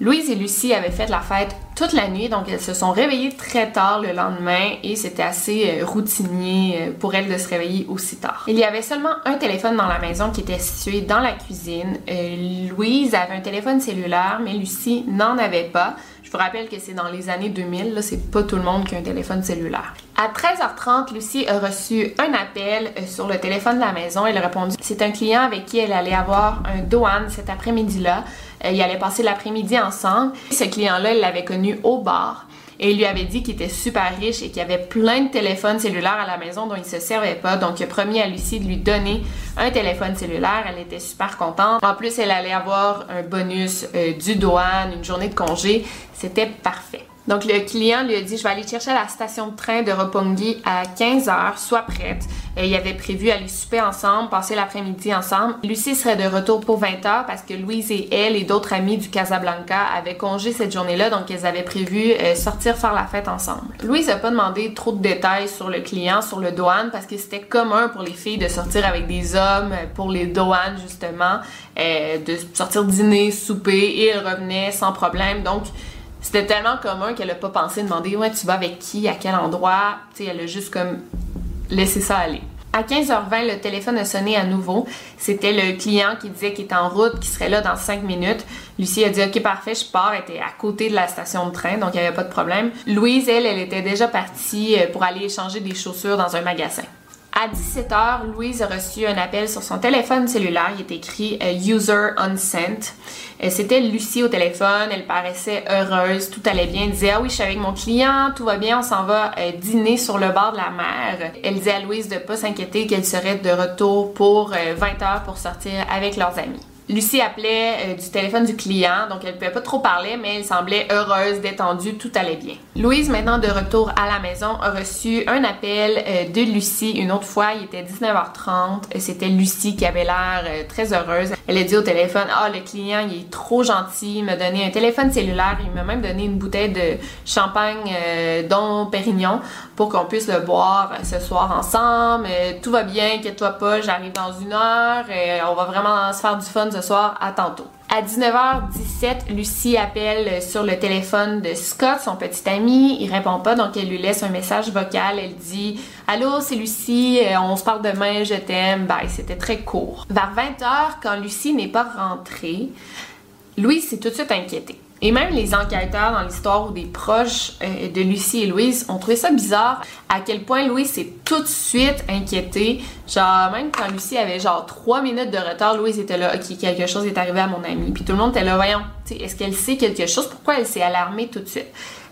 Louise et Lucie avaient fait la fête toute la nuit, donc elles se sont réveillées très tard le lendemain et c'était assez euh, routinier euh, pour elles de se réveiller aussi tard. Il y avait seulement un téléphone dans la maison qui était situé dans la cuisine. Louise avait un téléphone cellulaire, mais Lucie n'en avait pas. Vous rappelle que c'est dans les années 2000, là, c'est pas tout le monde qui a un téléphone cellulaire. À 13h30, Lucie a reçu un appel euh, sur le téléphone de la maison. Elle a répondu c'est un client avec qui elle allait avoir un douane cet après-midi-là. Euh, ils allaient passer l'après-midi ensemble. Ce client-là, elle l'avait connu au bar et il lui avait dit qu'il était super riche et qu'il avait plein de téléphones cellulaires à la maison dont il se servait pas. Donc, il a promis à Lucie de lui donner un téléphone cellulaire. Elle était super contente. En plus, elle allait avoir un bonus euh, du douane, une journée de congé. C'était parfait. Donc le client lui a dit je vais aller chercher à la station de train de Roppongi à 15h, sois prête. Et il avait prévu aller souper ensemble, passer l'après-midi ensemble. Lucie serait de retour pour 20h parce que Louise et elle et d'autres amis du Casablanca avaient congé cette journée-là, donc elles avaient prévu euh, sortir faire la fête ensemble. Louise n'a pas demandé trop de détails sur le client, sur le douane, parce que c'était commun pour les filles de sortir avec des hommes pour les douanes justement, euh, de sortir dîner, souper et elles revenaient sans problème. Donc c'était tellement commun qu'elle a pas pensé demander ouais tu vas avec qui à quel endroit? Tu sais elle a juste comme laissé ça aller à 15h20, le téléphone a sonné à nouveau. C'était le client qui disait qu'il était en route, qu'il serait là dans 5 minutes. Lucie a dit OK, parfait, je pars. Elle était à côté de la station de train, donc il n'y avait pas de problème. Louise, elle, elle était déjà partie euh, pour aller échanger des chaussures dans un magasin. À 17h, Louise a reçu un appel sur son téléphone cellulaire. Il est écrit euh, User Unsent. Euh, c'était Lucie au téléphone. Elle paraissait heureuse. Tout allait bien. Elle disait Ah oui, je suis avec mon client. Tout va bien. On s'en va euh, dîner sur le bord de la mer. Elle disait à Louise de pas s'inquiéter qu'elle serait de retour pour 20h pour sortir avec leurs amis. Lucie appelait euh, du téléphone du client, donc elle ne pouvait pas trop parler, mais elle semblait heureuse, détendue, tout allait bien. Louise, maintenant de retour à la maison, a reçu un appel euh, de Lucie une autre fois. Il était 19h30. C'était Lucie qui avait l'air euh, très heureuse. Elle a dit au téléphone Ah, le client, il est trop gentil. Il m'a donné un téléphone cellulaire. Il m'a même donné une bouteille de champagne dont Pérignon pour qu'on puisse le boire ce soir ensemble. tout va bien, inquiète-toi pas, j'arrive dans une heure. on va vraiment se faire du fun À tantôt. À 19h17, Lucie appelle sur le téléphone de Scott, son petit ami. Il répond pas, donc elle lui laisse un message vocal. Elle dit Allô, c'est Lucie, euh, on se parle demain, je t'aime. Bye. C'était très court. Vers 20h, quand Lucie n'est pas rentrée, Louise s'est tout de suite inquiétée. Et même les enquêteurs dans l'histoire ou des proches euh, de Lucie et Louise ont trouvé ça bizarre à quel point Louise s'est tout de suite inquiétée. Genre, même quand Lucie avait genre trois minutes de retard, Louise était là, ok, quelque chose est arrivé à mon amie. Puis tout le monde était là, voyons, est-ce qu'elle sait quelque chose? Pourquoi elle s'est alarmée tout de suite?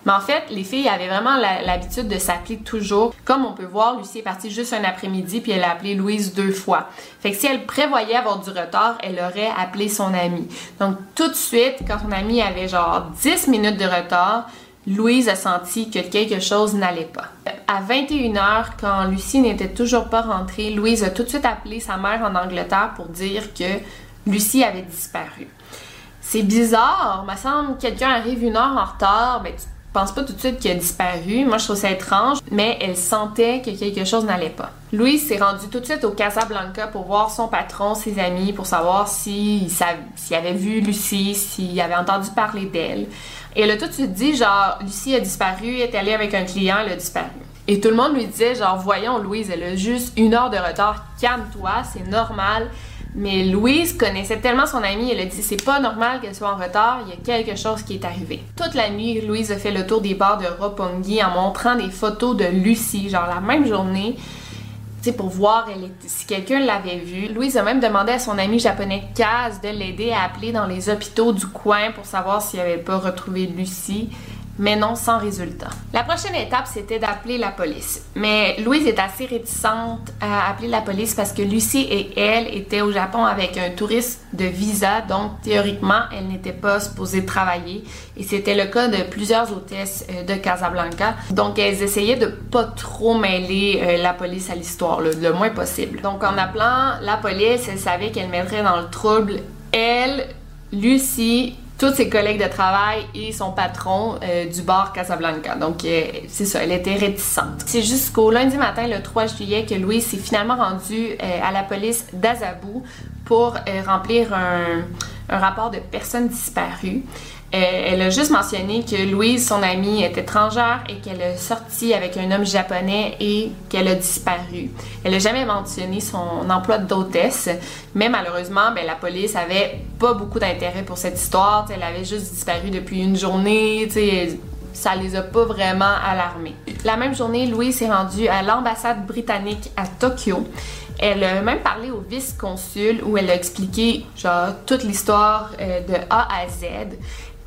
Mais en fait, les filles avaient vraiment l'habitude de s'appeler toujours. Comme on peut voir, Lucie est partie juste un après-midi puis elle a appelé Louise deux fois. Fait que si elle prévoyait avoir du retard, elle aurait appelé son amie. Donc tout de suite, quand son amie avait genre 10 minutes de retard, Louise a senti que quelque chose n'allait pas. À 21h, quand Lucie n'était toujours pas rentrée, Louise a tout de suite appelé sa mère en Angleterre pour dire que Lucie avait disparu. C'est bizarre, me semble quelqu'un arrive une heure en retard, ben tu pense pas tout de suite qu'il a disparu. Moi, je trouve ça étrange, mais elle sentait que quelque chose n'allait pas. Louise s'est rendue tout de suite au Casablanca pour voir son patron, ses amis, pour savoir s'il avait vu Lucie, s'il avait entendu parler d'elle. Et elle a tout de suite dit, genre, Lucie a disparu, elle est allée avec un client, elle a disparu. Et tout le monde lui disait, genre, voyons, Louise, elle a juste une heure de retard, calme-toi, c'est normal. Mais Louise connaissait tellement son amie, elle a dit c'est pas normal qu'elle soit en retard, il y a quelque chose qui est arrivé. Toute la nuit, Louise a fait le tour des bars de Roppongi en montrant des photos de Lucie, genre la même journée, pour voir si quelqu'un l'avait vue. Louise a même demandé à son ami japonais Kaz de l'aider à appeler dans les hôpitaux du coin pour savoir s'il avait pas retrouvé Lucie mais non sans résultat. La prochaine étape, c'était d'appeler la police. Mais Louise est assez réticente à appeler la police parce que Lucie et elle étaient au Japon avec un touriste de visa, donc théoriquement, elle n'était pas supposée travailler. Et c'était le cas de plusieurs hôtesses euh, de Casablanca. Donc, elles essayaient de pas trop mêler euh, la police à l'histoire, le, moins possible. Donc, en appelant la police, elle savait qu'elle mettrait dans le trouble elle, Lucie tous ses collègues de travail et son patron euh, du bar Casablanca. Donc, euh, c'est ça, elle était réticente. C'est jusqu'au lundi matin, le 3 juillet, que Louise s'est finalement rendue euh, à la police d'Azabou pour remplir un, un, rapport de personnes disparues. Elle a juste mentionné que Louise, son amie, est étrangère et qu'elle est sortie avec un homme japonais et qu'elle a disparu. Elle n'a jamais mentionné son emploi d'hôtesse, mais malheureusement, ben, la police avait pas beaucoup d'intérêt pour cette histoire. elle avait juste disparu depuis une journée. Ça les a pas vraiment alarmés. La même journée, Louise s'est rendue à l'ambassade britannique à Tokyo. Elle a même parlé au vice-consul où elle a expliqué genre toute l'histoire euh, de A à Z.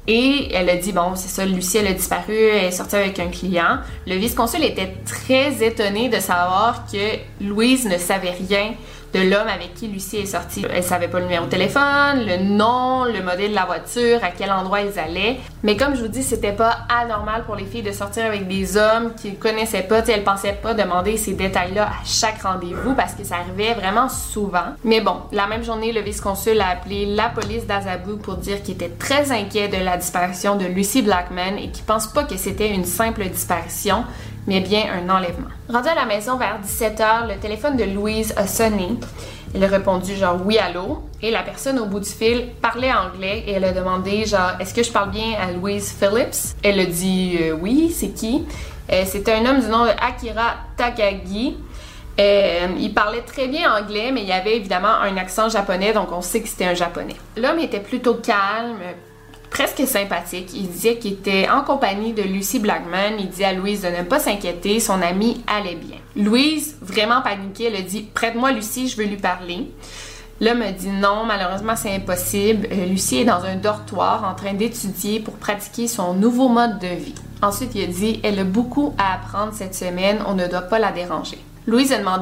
Et elle a dit, bon, c'est ça, Lucie, elle a disparu, elle est sortie avec un client. Le vice-consul était très étonné de savoir que Louise ne savait rien l'homme avec qui Lucie est sortie. Elle savait pas le numéro de téléphone, le nom, le modèle de la voiture, à quel endroit ils allaient. Mais comme je vous dis, c'était pas anormal pour les filles de sortir avec des hommes qu'ils connaissaient pas. T'sais, elles pensaient pas demander ces détails-là à chaque rendez-vous parce que ça arrivait vraiment souvent. Mais bon, la même journée, le vice-consul a appelé la police d'Azabou pour dire qu'il était très inquiet de la disparition de Lucy Blackman et qu'il pense pas que c'était une simple disparition, mais bien un enlèvement. Rendu à la maison vers 17h, le téléphone de Louise a sonné. Elle a répondu genre oui allô? Et la personne au bout du fil parlait anglais et elle a demandé genre est-ce que je parle bien à Louise Phillips? Elle a dit euh, oui, c'est qui? Euh, C'était un homme du nom de Akira Takagi. Euh, il parlait très bien anglais, mais il avait évidemment un accent japonais, donc on sait que c'était un japonais. L'homme était plutôt calme, presque sympathique. Il disait qu'il était en compagnie de Lucy Blackman. Il dit à Louise de ne pas s'inquiéter, son amie allait bien. Louise, vraiment paniquée, elle a dit Prête-moi Lucie, je veux lui parler. L'homme a dit non, malheureusement c'est impossible. Euh, Lucie est dans un dortoir en train d'étudier pour pratiquer son nouveau mode de vie. Ensuite, il a dit Elle a beaucoup à apprendre cette semaine, on ne doit pas la déranger. Louise a demandé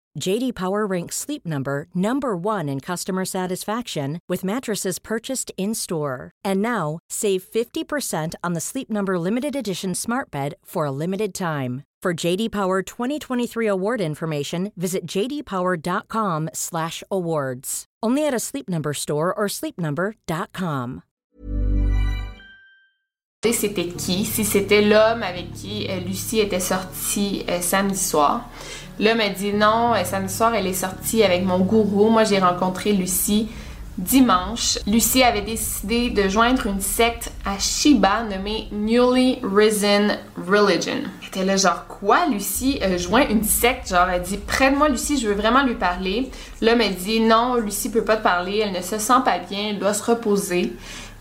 JD Power ranks Sleep Number number 1 in customer satisfaction with mattresses purchased in-store. And now, save 50% on the Sleep Number limited edition Smart Bed for a limited time. For JD Power 2023 award information, visit jdpower.com/awards. Only at a Sleep Number store or sleepnumber.com. C'était qui Si c'était l'homme avec qui euh, Lucie était sortie euh, samedi soir. L'homme a dit non, euh, samedi soir elle est sortie avec mon gourou. Moi j'ai rencontré Lucie dimanche, Lucie avait décidé de joindre une secte à Shiba nommée Newly Risen Religion. Elle était là genre quoi Lucie euh, joint une secte? Genre elle dit près de moi Lucie je veux vraiment lui parler. L'homme a dit non Lucie peut pas te parler elle ne se sent pas bien elle doit se reposer.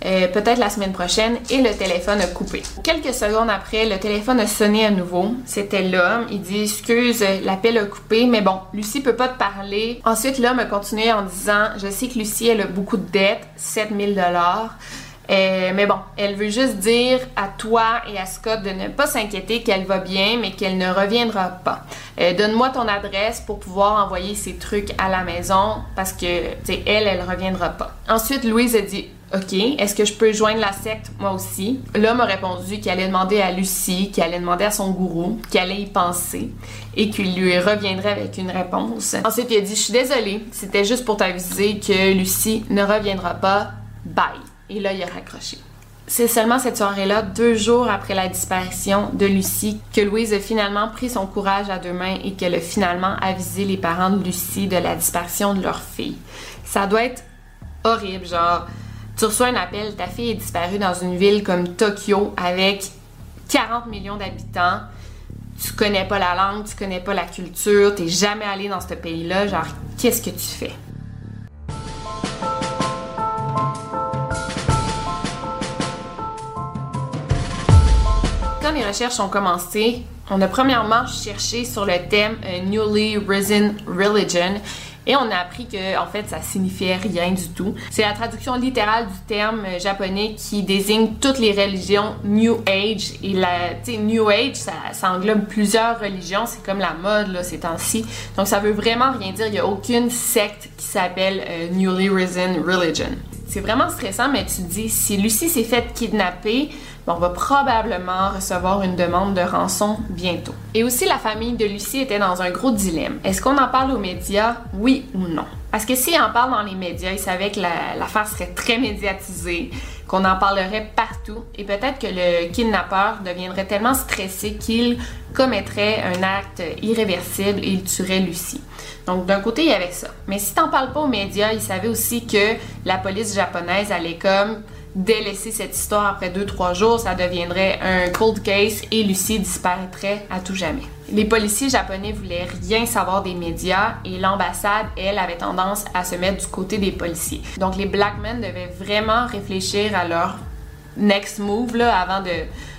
Euh, peut-être la semaine prochaine, et le téléphone a coupé. Quelques secondes après, le téléphone a sonné à nouveau. C'était l'homme. Il dit Excuse, l'appel a coupé, mais bon, Lucie peut pas te parler. Ensuite, l'homme a continué en disant Je sais que Lucie, a beaucoup de dettes, 7000 dollars. Euh, mais bon, elle veut juste dire à toi et à Scott de ne pas s'inquiéter qu'elle va bien, mais qu'elle ne reviendra pas. Euh, donne-moi ton adresse pour pouvoir envoyer ces trucs à la maison parce que, tu elle, elle reviendra pas. Ensuite, Louise a dit OK, est-ce que je peux joindre la secte moi aussi? L'homme a répondu qu'il allait demander à Lucie, qu'il allait demander à son gourou, qu'il allait y penser et qu'il lui reviendrait avec une réponse. Ensuite, il a dit Je suis désolée, c'était juste pour t'aviser que Lucie ne reviendra pas. Bye. Et là, il a raccroché. C'est seulement cette soirée-là, deux jours après la disparition de Lucie, que Louise a finalement pris son courage à deux mains et qu'elle a finalement avisé les parents de Lucie de la disparition de leur fille. Ça doit être horrible, genre, tu reçois un appel, ta fille est disparue dans une ville comme Tokyo avec 40 millions d'habitants, tu connais pas la langue, tu connais pas la culture, t'es jamais allé dans ce pays-là, genre, qu'est-ce que tu fais? les recherches ont commencé, on a premièrement cherché sur le thème euh, Newly Risen Religion et on a appris que en fait ça signifiait rien du tout. C'est la traduction littérale du terme euh, japonais qui désigne toutes les religions New Age et la New Age ça, englobe plusieurs religions, c'est comme la mode là ces temps-ci. Donc ça veut vraiment rien dire, il y a aucune secte qui s'appelle euh, Newly Risen Religion. C'est vraiment stressant mais tu te dis si Lucie s'est faite kidnapper on va probablement recevoir une demande de rançon bientôt. Et aussi, la famille de Lucie était dans un gros dilemme. Est-ce qu'on en parle aux médias, oui ou non? Parce que s'ils en parlent dans les médias, ils savaient que l'affaire serait très médiatisée, qu'on en parlerait partout, et peut-être que le kidnappeur deviendrait tellement stressé qu'il commettrait un acte irréversible et il tuerait Lucie. Donc d'un côté, il y avait ça. Mais si t'en parles pas aux médias, ils savaient aussi que la police japonaise allait comme délaisser cette histoire après 2-3 jours, ça deviendrait un cold case et Lucie disparaîtrait à tout jamais. Les policiers japonais voulaient rien savoir des médias et l'ambassade, elle, avait tendance à se mettre du côté des policiers. Donc les Black Men devaient vraiment réfléchir à leur next move là, avant de,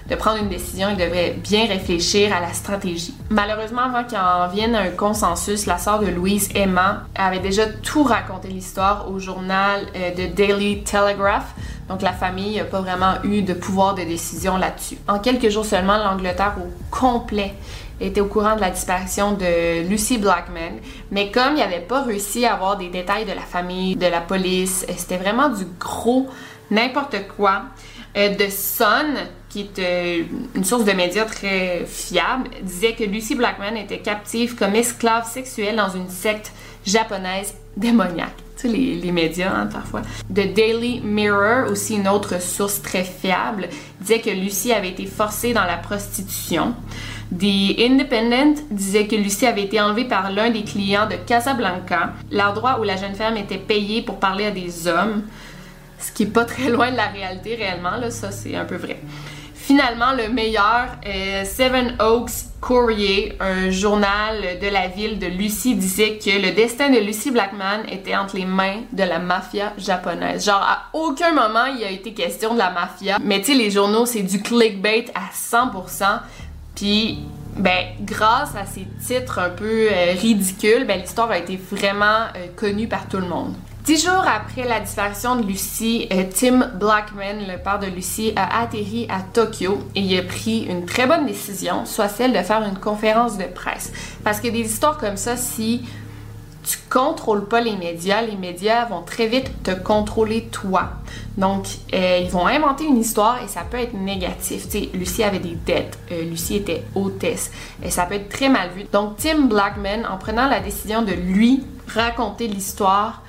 de prendre une décision, ils devraient bien réfléchir à la stratégie. Malheureusement, avant qu'il en vienne un consensus, la sœur de Louise, Emma, avait déjà tout raconté l'histoire au journal euh, de Daily Telegraph. Donc la famille n'a pas vraiment eu de pouvoir de décision là-dessus. En quelques jours seulement, l'Angleterre au complet était au courant de la disparition de Lucy Blackman, mais comme il n'avait pas réussi à avoir des détails de la famille, de la police, euh, c'était vraiment du gros n'importe quoi. Euh, The Sun, qui est euh, une source de médias très fiable, disait que Lucy Blackman était captive comme esclave sexuelle dans une secte japonaise démoniaque. Tu sais, les, médias, hein, parfois. The Daily Mirror, aussi une autre source très fiable, disait que Lucy avait été forcée dans la prostitution. The Independent disait que Lucy avait été enlevée par l'un des clients de Casablanca, l'endroit où la jeune femme était payée pour parler à des hommes ce qui est pas très loin de la réalité réellement, là, ça c'est un peu vrai. Finalement, le meilleur, euh, Seven Oaks Courier, un journal de la ville de Lucie, disait que le destin de Lucy Blackman était entre les mains de la mafia japonaise. Genre, à aucun moment il a été question de la mafia. Mais tu sais, les journaux, c'est du clickbait à 100%. Puis, ben, grâce à ces titres un peu euh, ridicules, ben, l'histoire a été vraiment euh, connue par tout le monde. Dix jours après la disparition de Lucy, euh, Tim Blackman, le père de Lucy, a atterri à Tokyo et il a pris une très bonne décision, soit celle de faire une conférence de presse. Parce que des histoires comme ça, si tu contrôles pas les médias, les médias vont très vite te contrôler toi. Donc, euh, ils vont inventer une histoire et ça peut être négatif. Tu sais, Lucie avait des dettes, euh, Lucie était hôtesse, et ça peut être très mal vu. Donc, Tim Blackman, en prenant la décision de lui raconter l'histoire,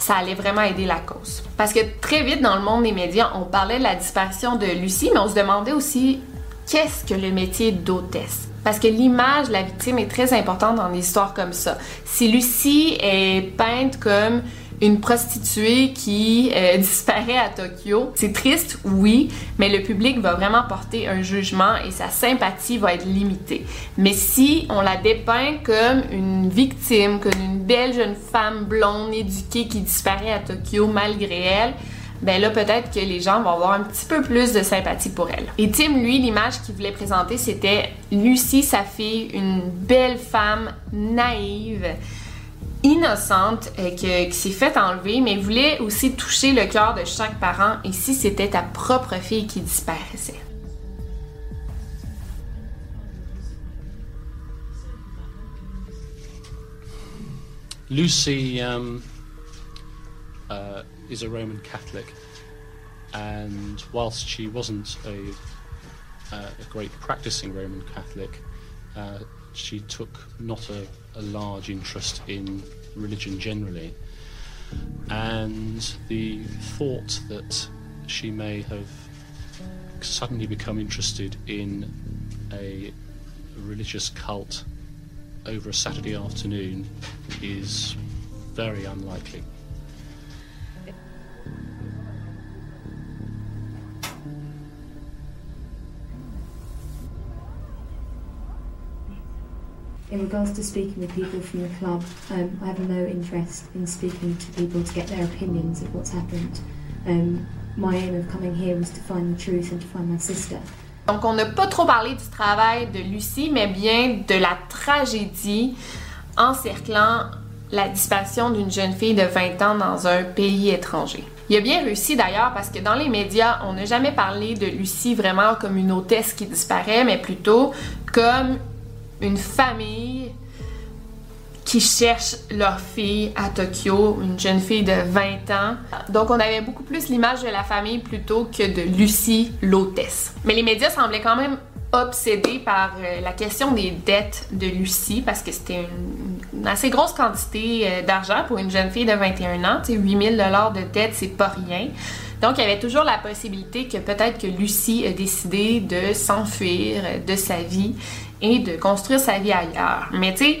ça allait vraiment aider la cause. Parce que très vite dans le monde des médias, on parlait de la disparition de Lucie, mais on se demandait aussi qu'est-ce que le métier d'hôtesse? Parce que l'image de la victime est très importante dans des histoires comme ça. Si Lucie est peinte comme une prostituée qui euh, disparaît à Tokyo. C'est triste, oui, mais le public va vraiment porter un jugement et sa sympathie va être limitée. Mais si on la dépeint comme une victime, comme une belle jeune femme blonde éduquée qui disparaît à Tokyo malgré elle, ben là peut-être que les gens vont avoir un petit peu plus de sympathie pour elle. Et Tim, lui, l'image qu'il voulait présenter, c'était Lucie, sa fille, une belle femme naïve, innocente, euh, qui s'est faite enlever, mais voulait aussi toucher le cœur de chaque parent. Et si c'était ta propre fille qui disparaissait? Lucy um, uh, is a Roman Catholic, and whilst she wasn't a, uh, a great practicing Roman Catholic, uh, she took not a, a, large interest in religion generally. And the thought that she may have suddenly become interested in a religious cult over a Saturday afternoon is very unlikely. In regards to speaking with people from the club, um, I have no interest in speaking to people to get their opinions of what's happened. Um, my aim of coming here was to find the truth and to find my sister. Donc, on n'a pas trop parlé du travail de Lucie, mais bien de la tragédie encerclant la disparition d'une jeune fille de 20 ans dans un pays étranger. Il a bien réussi d'ailleurs parce que dans les médias, on n'a jamais parlé de Lucie vraiment comme une hôtesse qui disparaît, mais plutôt comme une famille qui cherchent leur fille à Tokyo, une jeune fille de 20 ans. Donc on avait beaucoup plus l'image de la famille plutôt que de Lucie, l'hôtesse. Mais les médias semblaient quand même obsédés par euh, la question des dettes de Lucie parce que c'était une, assez grosse quantité euh, d'argent pour une jeune fille de 21 ans. 8000 dollars de dettes, c'est pas rien. Donc, il y avait toujours la possibilité que peut-être que Lucie a décidé de s'enfuir de sa vie et de construire sa vie ailleurs. Mais tu sais,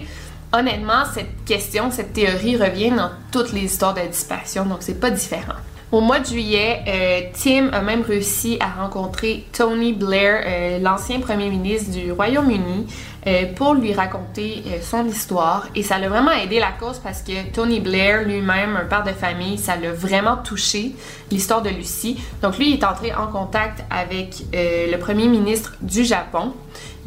honnêtement, cette question, cette théorie revient dans toutes les histoires de disparition, donc c'est pas différent. Au mois de juillet, euh, Tim a même réussi à rencontrer Tony Blair, euh, l'ancien premier ministre du Royaume-Uni, euh, pour lui raconter son histoire. Et ça l'a vraiment aidé la cause parce que Tony Blair, lui-même, un père de famille, ça l'a vraiment touché, l'histoire de Lucie. Donc lui, il est entré en contact avec le premier ministre du Japon.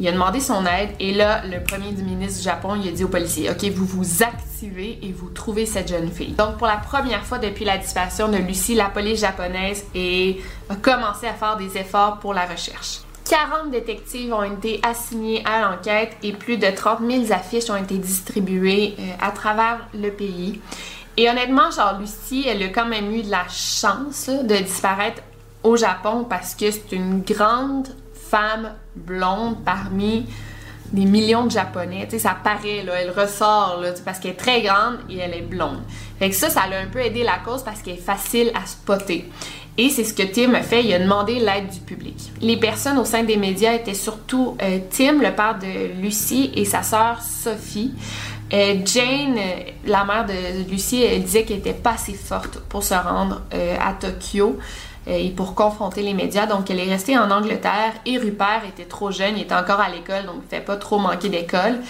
Il a demandé son aide et là, le premier ministre du Japon, il a dit aux policiers, OK, vous vous activez et vous trouvez cette jeune fille. Donc, pour la première fois depuis la disparition de Lucie, la police japonaise a commencé à faire des efforts pour la recherche. 40 détectives ont été assignés à l'enquête et plus de 30 000 affiches ont été distribuées euh, à travers le pays. Et honnêtement, genre Lucie, elle a quand même eu de la chance de disparaître au Japon parce que c'est une grande femme blonde parmi des millions de Japonais. Ça paraît, elle ressort, parce qu'elle est très grande et elle est blonde. Ça, ça l'a un peu aidé la cause parce qu'elle est facile à spotter. Et c'est ce que Tim a fait, il a demandé l'aide du public. Les personnes au sein des médias étaient surtout euh, Tim, le père de Lucie, et sa sœur Sophie. Euh, Jane, la mère de Lucie, elle disait qu'elle était pas assez forte pour se rendre euh, à Tokyo. Euh, et pour confronter les médias. Donc, elle est restée en Angleterre et Rupert était trop jeune, il était encore à l'école, donc il ne fait pas trop manquer d'école.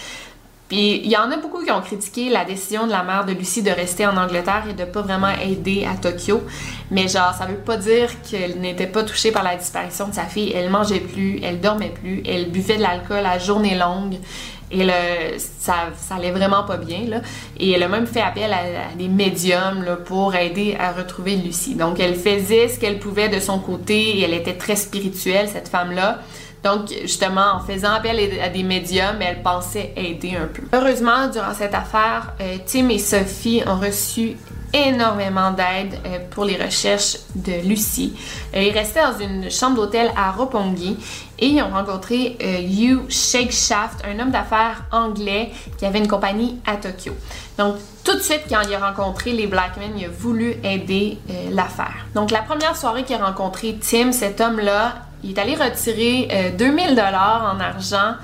Puis il y en a beaucoup qui ont critiqué la décision de la mère de Lucie de rester en Angleterre et de pas vraiment aider à Tokyo. Mais genre, ça veut pas dire qu'elle n'était pas touchée par la disparition de sa fille. Elle mangeait plus, elle dormait plus, elle buvait de l'alcool à journée longue. Et ça, ça allait vraiment pas bien. Et elle a même fait appel à, des médiums pour aider à retrouver Lucie. Donc, elle faisait ce qu'elle pouvait de son côté et elle était très spirituelle, cette femme-là. Donc, justement, en faisant appel à des médiums, elle pensait aider un peu. Heureusement, durant cette affaire, euh, Tim et Sophie ont reçu énormément d'aide euh, pour les recherches de Lucie. Euh, ils restaient dans une chambre d'hôtel à Roppongi et ils ont rencontré Yu Shakeshaft, un homme d'affaires anglais qui avait une compagnie à Tokyo. Donc, tout de suite, quand il a rencontré les Blackmen, il a voulu aider l'affaire. Donc, la première soirée qu'il a rencontré Tim, cet homme-là, il est allé retirer 2000 euh, dollars en argent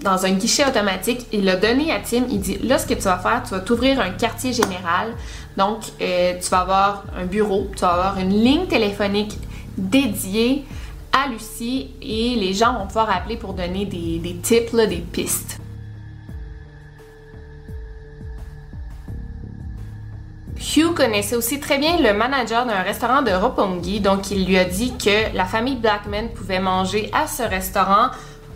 dans un guichet automatique. Il l'a donné à Tim. Il dit là, ce que tu vas faire, tu vas t'ouvrir un quartier général. Donc, euh, tu vas avoir un bureau, tu vas avoir une ligne téléphonique dédiée Lucie et les gens vont pouvoir appeler pour donner des, des tips, des pistes. Hugh connaissait aussi très bien le manager d'un restaurant de Roppongi, donc il lui a dit que la famille Blackman pouvait manger à ce restaurant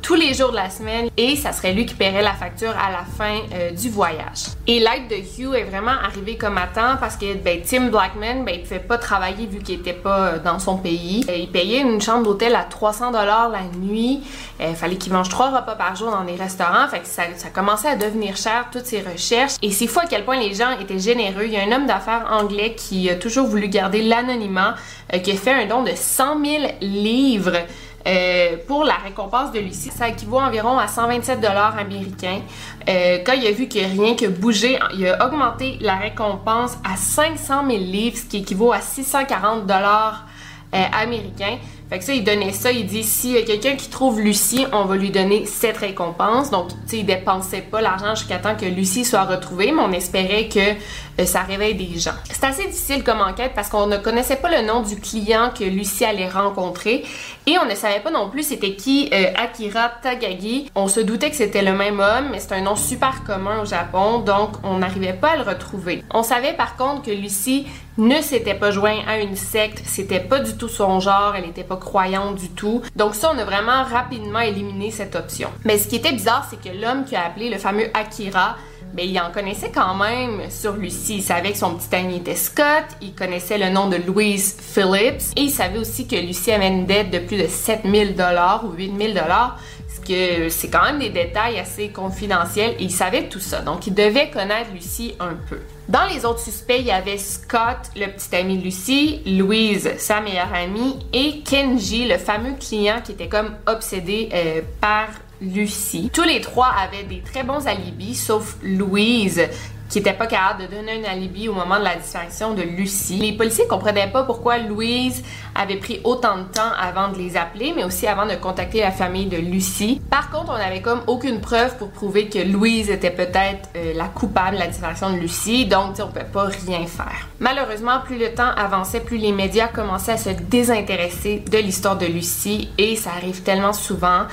tous les jours de la semaine et ça serait lui qui paierait la facture à la fin euh, du voyage. Et l'aide de Hugh est vraiment arrivée comme à temps parce que ben, Tim Blackman, ben, il pouvait pas travailler vu qu'il était pas euh, dans son pays. Euh, il payait une chambre d'hôtel à 300 dollars la nuit. Il fallait qu'il mange trois repas par jour dans des restaurants. Fait que ça, ça commençait à devenir cher toutes ses recherches. Et c'est fou à quel point les gens étaient généreux. Il y a un homme d'affaires anglais qui a toujours voulu garder l'anonymat, qui a fait un don de 100 000 livres euh, pour la récompense de Lucie. Ça équivaut environ à 127 dollars américains. Euh, quand il a vu que rien que bouger, il a augmenté la récompense à 500 000 livres, ce qui équivaut à 640 dollars euh, américains. Fait que ça, il donnait ça, il dit si y a quelqu'un qui trouve Lucie, on va lui donner cette récompense. Donc, tu sais, il dépensait pas l'argent jusqu'à temps que Lucie soit retrouvée, mais on espérait que ça réveille des gens. C'est assez difficile comme enquête parce qu'on ne connaissait pas le nom du client que Lucie allait rencontrer et on ne savait pas non plus c'était qui euh, Akira Tagagi. On se doutait que c'était le même homme, mais c'est un nom super commun au Japon, donc on n'arrivait pas à le retrouver. On savait par contre que Lucie ne s'était pas joint à une secte, c'était pas du tout son genre, elle n'était pas croyante du tout. Donc ça, on a vraiment rapidement éliminé cette option. Mais ce qui était bizarre, c'est que l'homme qui a appelé le fameux Akira, ben, il en connaissait quand même sur Lucie. Il savait que son petit ami était Scott, il connaissait le nom de Louise Phillips et il savait aussi que Lucie avait une dette de plus de 7000 dollars ou 8000 dollars que c'est quand même des détails assez confidentiels et il savait tout ça. Donc, il devait connaître Lucie un peu. Dans les autres suspects, il y avait Scott, le petit ami de Lucie, Louise, sa meilleure amie, et Kenji, le fameux client qui était comme obsédé euh, par Lucie. Tous les trois avaient des très bons alibis, sauf Louise, qui était pas capable de donner un alibi au moment de la disparition de Lucie. Les policiers comprenaient pas pourquoi Louise avait pris autant de temps avant de les appeler, mais aussi avant de contacter la famille de Lucie. Par contre, on n'avait comme aucune preuve pour prouver que Louise était peut-être euh, la coupable de la disparition de Lucie, donc on peut pas rien faire. Malheureusement, plus le temps avançait, plus les médias commençaient à se désintéresser de l'histoire de Lucie, et ça arrive tellement souvent.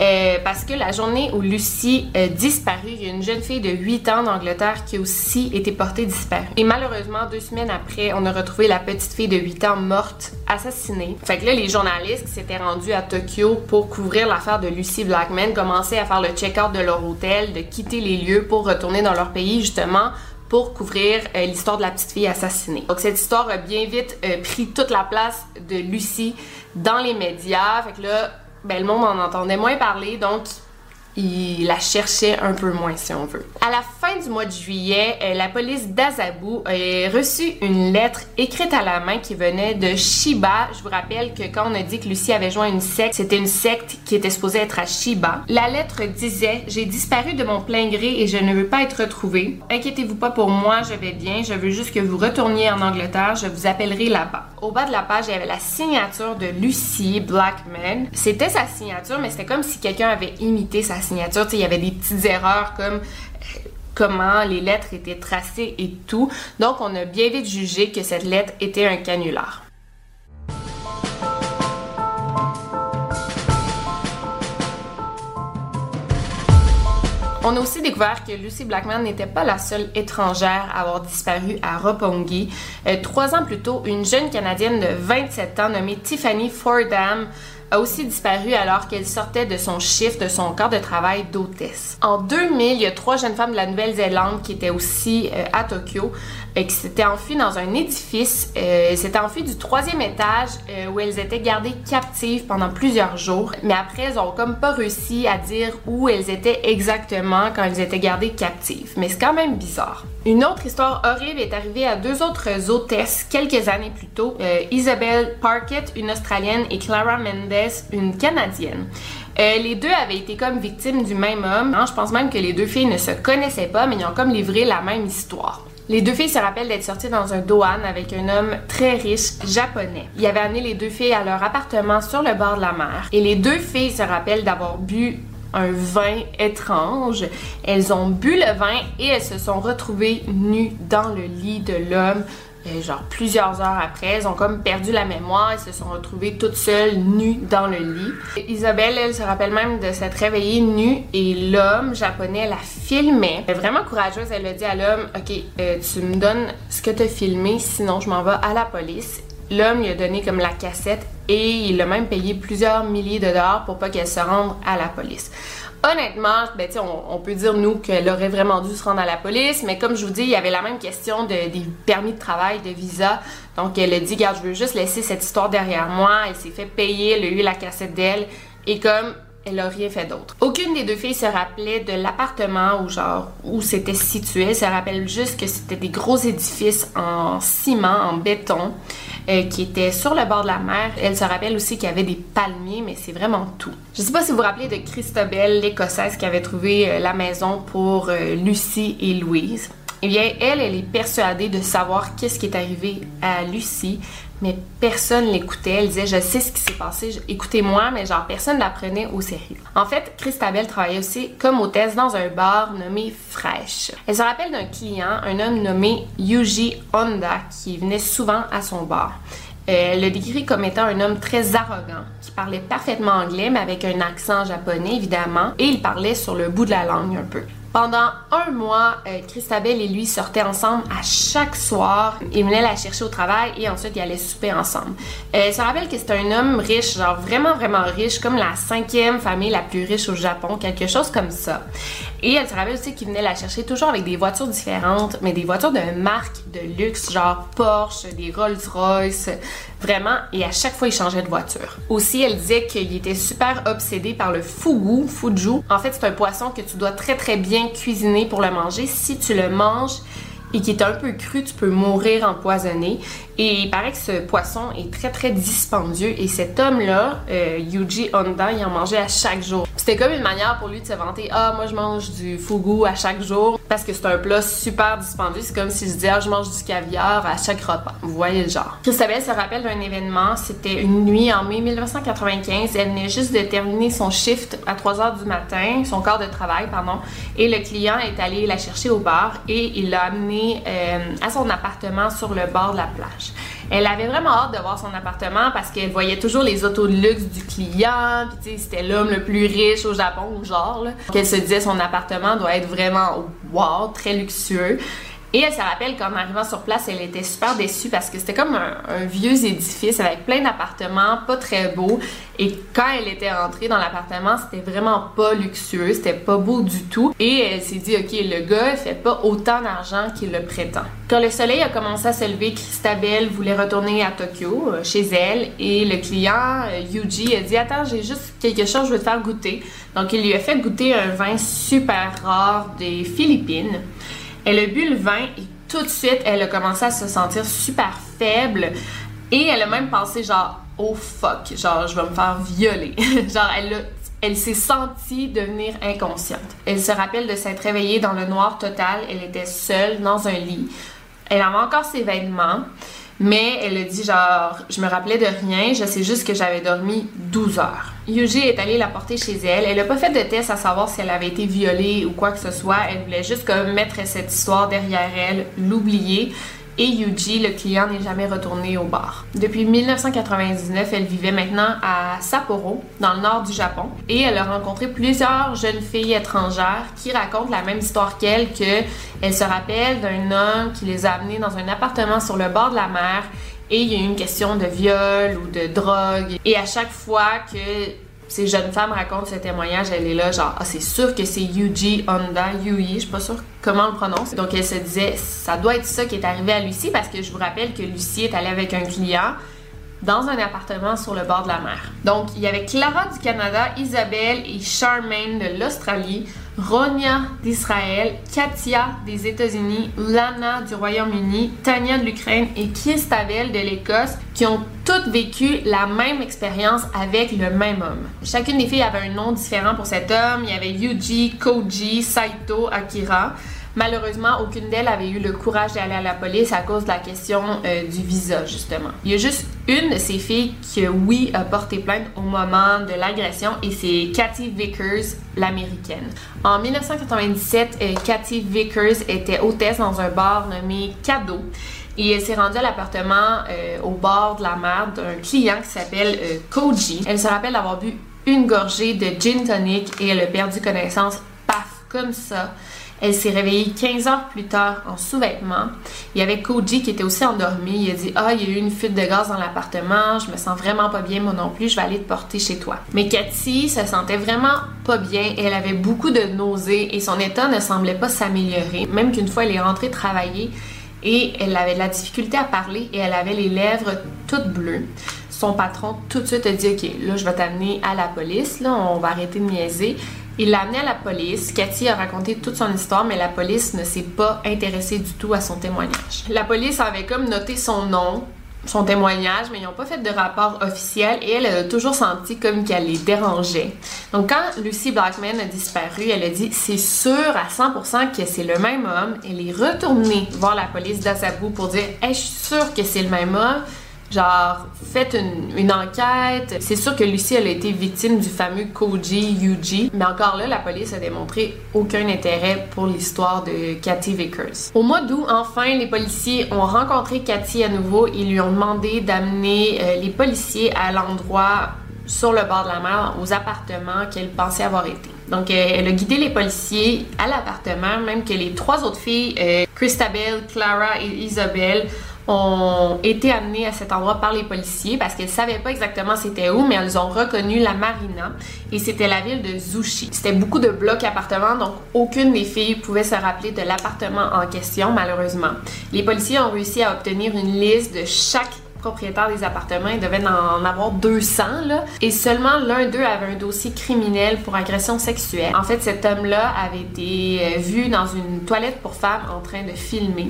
Euh, parce que la journée où Lucie a disparu, il y a une jeune fille de 8 ans d'Angleterre qui a aussi été portée disparue. Et malheureusement, deux semaines après, on a retrouvé la petite fille de 8 ans morte, assassinée. Fait que là, les journalistes qui s'étaient rendus à Tokyo pour couvrir l'affaire de Lucie Blackman commençaient à faire le check-out de leur hôtel, de quitter les lieux pour retourner dans leur pays justement pour couvrir euh, l'histoire de la petite fille assassinée. Donc cette histoire a bien vite euh, pris toute la place de Lucie dans les médias. Fait que là, ben, le monde en entendait moins parler, donc il la cherchait un peu moins, si on veut. À la fin du mois de juillet, euh, la police d'Azabu a reçu une lettre écrite à la main qui venait de Shiba. Je vous rappelle que quand on a dit que Lucie avait joint une secte, c'était une secte qui était supposée être à Shiba. La lettre disait J'ai disparu de mon plein gré et je ne veux pas être retrouvée. Inquiétez-vous pas pour moi, je vais bien. Je veux juste que vous retourniez en Angleterre. Je vous appellerai là-bas. Au bas de la page, il y avait la signature de Lucie Blackman. C'était sa signature, mais c'était comme si quelqu'un avait imité sa signature. il y avait des petites erreurs comme euh, comment les lettres étaient tracées et tout. Donc, on a bien vite jugé que cette lettre était un canular. On a aussi découvert que Lucy Blackman n'était pas la seule étrangère à avoir disparu à Roppongi. Euh, trois ans plus tôt, une jeune Canadienne de 27 ans nommée Tiffany Fordham a aussi disparu alors qu'elle sortait de son chiffre, de son corps de travail d'hôtesse. En 2000, il y a trois jeunes femmes de la Nouvelle-Zélande qui étaient aussi euh, à Tokyo et euh, qui s'étaient enfuies dans un édifice. Euh, s'étaient enfuies du troisième étage où elles étaient gardées captives pendant plusieurs jours. Mais après, elles ont comme pas réussi à dire où elles étaient exactement quand elles étaient gardées captives. Mais c'est quand même bizarre. Une autre histoire horrible est arrivée à deux autres hôtesses quelques années plus tôt, euh, Isabelle Parkett, une Australienne, et Clara Mendes, une Canadienne. Euh, les deux avaient été comme victimes du même homme. Hein, je pense même que les deux filles ne se connaissaient pas, mais ils ont comme livré la même histoire. Les deux filles se rappellent d'être sorties dans un douane avec un homme très riche japonais. Il avait amené les deux filles à leur appartement sur le bord de la mer. Et les deux filles se rappellent d'avoir bu un vin étrange. Elles ont bu le vin et elles se sont retrouvées nues dans le lit de l'homme genre plusieurs heures après. Elles ont comme perdu la mémoire, elles se sont retrouvées toutes seules, nues dans le lit. Isabelle, elle se rappelle même de s'être réveillée nue et l'homme japonais la filmait. Vraiment courageuse, elle a dit à l'homme, ok, euh, tu me donnes ce que tu as filmé, sinon je m'en vais à la police. L'homme lui a donné comme la cassette et il a même payé plusieurs milliers de dollars pour pas qu'elle se rende à la police. Honnêtement, ben, on, on peut dire, nous, qu'elle aurait vraiment dû se rendre à la police, mais comme je vous dis, il y avait la même question de, des permis de travail, de visa. Donc, elle a dit, regarde, je veux juste laisser cette histoire derrière moi. Elle s'est fait payer, elle a eu la cassette d'elle. Et comme elle a rien fait d'autre. Aucune des deux filles se rappelait de l'appartement ou genre où c'était situé. Elle se rappelle juste que c'était des gros édifices en ciment, en béton. Euh, qui était sur le bord de la mer. Elle se rappelle aussi qu'il y avait des palmiers, mais c'est vraiment tout. Je sais pas si vous vous rappelez de Christabel, l'écossaise qui avait trouvé euh, la maison pour euh, Lucie et Louise. Eh bien, elle, elle est persuadée de savoir qu'est-ce qui est arrivé à Lucie, mais personne l'écoutait. Elle disait, je sais ce qui s'est passé, écoutez-moi, mais genre personne la prenait au sérieux. En fait, Christabel travaillait aussi comme hôtesse dans un bar nommé Fraîche. Elle se rappelle d'un client, un homme nommé Yuji Honda, qui venait souvent à son bar. Elle le décrit comme étant un homme très arrogant, qui parlait parfaitement anglais, mais avec un accent japonais évidemment, et il parlait sur le bout de la langue un peu. Pendant un mois, euh, Christabel et lui sortaient ensemble à chaque soir. Il venait la chercher au travail et ensuite ils allaient souper ensemble. Euh, se rappelle que c'était un homme riche, genre vraiment vraiment riche, comme la cinquième famille la plus riche au Japon, quelque chose comme ça. Et elle se rappelle aussi qu'il venait la chercher toujours avec des voitures différentes, mais des voitures de marque de luxe, genre Porsche, des Rolls-Royce, vraiment. Et à chaque fois, il changeait de voiture. Aussi, elle disait qu'il était super obsédé par le fugu, fuju. En fait, c'est un poisson que tu dois très très bien cuisiner pour le manger. Si tu le manges, et qui est un peu cru, tu peux mourir empoisonné. Et il paraît que ce poisson est très très dispendieux et cet homme-là, euh, Yuji Honda, il en mangeait à chaque jour. C'était comme une manière pour lui de se vanter Ah, moi je mange du fugu à chaque jour parce que c'est un plat super dispendieux. C'est comme si je disais Ah, je mange du caviar à chaque repas. Vous voyez le genre. Christabel se rappelle d'un événement. C'était une nuit en mai 1995. Elle venait juste de terminer son shift à 3 h du matin, son corps de travail, pardon. Et le client est allé la chercher au bar et il l'a amené euh, à son appartement sur le bord de la plage. Elle avait vraiment hâte de voir son appartement parce qu'elle voyait toujours les autos de luxe du client, puis c'était l'homme le plus riche au Japon, genre. Qu'elle se disait son appartement doit être vraiment wow, très luxueux. Et elle se rappelle qu'en arrivant sur place, elle était super déçue parce que c'était comme un, vieux édifice avec plein d'appartements, pas très beaux. Et quand elle était entrée dans l'appartement, c'était vraiment pas luxueux, c'était pas beau du tout. Et elle s'est dit, ok, le gars, fait pas autant d'argent qu'il le prétend. Quand le soleil a commencé à se lever, Christabel voulait retourner à Tokyo, euh, chez elle, et le client, euh, Yuji, a dit, attends, j'ai juste quelque chose, je veux te faire goûter. Donc, il lui a fait goûter un vin super rare des Philippines. Elle a bu le vin et tout de suite, elle a commencé à se sentir super faible. Et elle a même pensé genre, oh fuck, genre, je vais me faire violer. genre, elle elle s'est sentie devenir inconsciente. Elle se rappelle de s'être réveillée dans le noir total. Elle était seule dans un lit. Elle avait encore ses vêtements. Mais elle a dit genre, je me rappelais de rien, je sais juste que j'avais dormi 12 heures. Yuji est allée la porter chez elle. Elle n'a pas fait de test à savoir si elle avait été violée ou quoi que ce soit. Elle voulait juste comme mettre cette histoire derrière elle, l'oublier et Yuji, le client, n'est jamais retourné au bar. Depuis 1999, elle vivait maintenant à Sapporo, dans le nord du Japon, et elle a rencontré plusieurs jeunes filles étrangères qui racontent la même histoire qu'elle, que elle se rappelle d'un homme qui les a amenées dans un appartement sur le bord de la mer et il y a eu une question de viol ou de drogue. Et à chaque fois que ces jeunes femmes racontent ce témoignage, elle est là, genre, ah, c'est sûr que c'est Yuji Honda, Yui, je suis pas sûre comment on le prononce. Donc, elle se disait, ça doit être ça qui est arrivé à Lucie, parce que je vous rappelle que Lucie est allée avec un client dans un appartement sur le bord de la mer. Donc, il y avait Clara du Canada, Isabelle et Charmaine de l'Australie, Ronia d'Israël, Katia des États-Unis, Lana du Royaume-Uni, Tania de l'Ukraine et Christabel de l'Écosse qui ont toutes vécu la même expérience avec le même homme. Chacune des filles avait un nom différent pour cet homme. Il y avait Yuji, Koji, Saito, Akira. Malheureusement, aucune d'elles avait eu le courage d'aller à la police à cause de la question euh, du visa, justement. Il y a juste une de ces filles qui, oui, a porté plainte au moment de l'agression et c'est Cathy Vickers, l'américaine. En 1997, euh, Cathy Vickers était hôtesse dans un bar nommé Cadeau et elle s'est rendue à l'appartement euh, au bord de la mer d'un client qui s'appelle euh, Koji. Elle se rappelle d'avoir bu une gorgée de gin tonic et elle a perdu connaissance, paf, comme ça. Elle s'est réveillée 15 heures plus tard en sous-vêtements. Il y avait Koji qui était aussi endormi. Il a dit Ah, il y a eu une fuite de gaz dans l'appartement, je me sens vraiment pas bien, moi non plus, je vais aller te porter chez toi. Mais Cathy se sentait vraiment pas bien. Elle avait beaucoup de nausées et son état ne semblait pas s'améliorer. Même qu'une fois, elle est rentrée travailler et elle avait de la difficulté à parler et elle avait les lèvres toutes bleues. Son patron tout de suite a dit Ok, là, je vais t'amener à la police, là, on va arrêter de niaiser. Il l'a amené à la police. Cathy a raconté toute son histoire, mais la police ne s'est pas intéressée du tout à son témoignage. La police avait comme noté son nom, son témoignage, mais ils n'ont pas fait de rapport officiel et elle, a toujours senti comme qu'elle les dérangeait. Donc quand Lucy Blackman a disparu, elle a dit c'est sûr à 100% que c'est le même homme. Elle est retournée voir la police d'Asabu pour dire je suis sûre que c'est le même homme. Genre, faites une, enquête. C'est sûr que Lucie, elle a été victime du fameux Koji Yuji, mais encore là, la police a démontré aucun intérêt pour l'histoire de Cathy Vickers. Au mois d'août, enfin, les policiers ont rencontré Cathy à nouveau et lui ont demandé d'amener euh, les policiers à l'endroit sur le bord de la mer, aux appartements qu'elle pensait avoir été. Donc, euh, elle a guidé les policiers à l'appartement, même que les trois autres filles, euh, Christabel, Clara et Isabelle, ont été amenées à cet endroit par les policiers parce qu'elles savaient pas exactement c'était où, mais elles ont reconnu la marina et c'était la ville de Zushi. C'était beaucoup de blocs appartements, donc aucune des filles pouvait se rappeler de l'appartement en question, malheureusement. Les policiers ont réussi à obtenir une liste de chaque propriétaire des appartements. Ils devaient en avoir 200, là. Et seulement l'un d'eux avait un dossier criminel pour agression sexuelle. En fait, cet homme-là avait été euh, vu dans une toilette pour femmes en train de filmer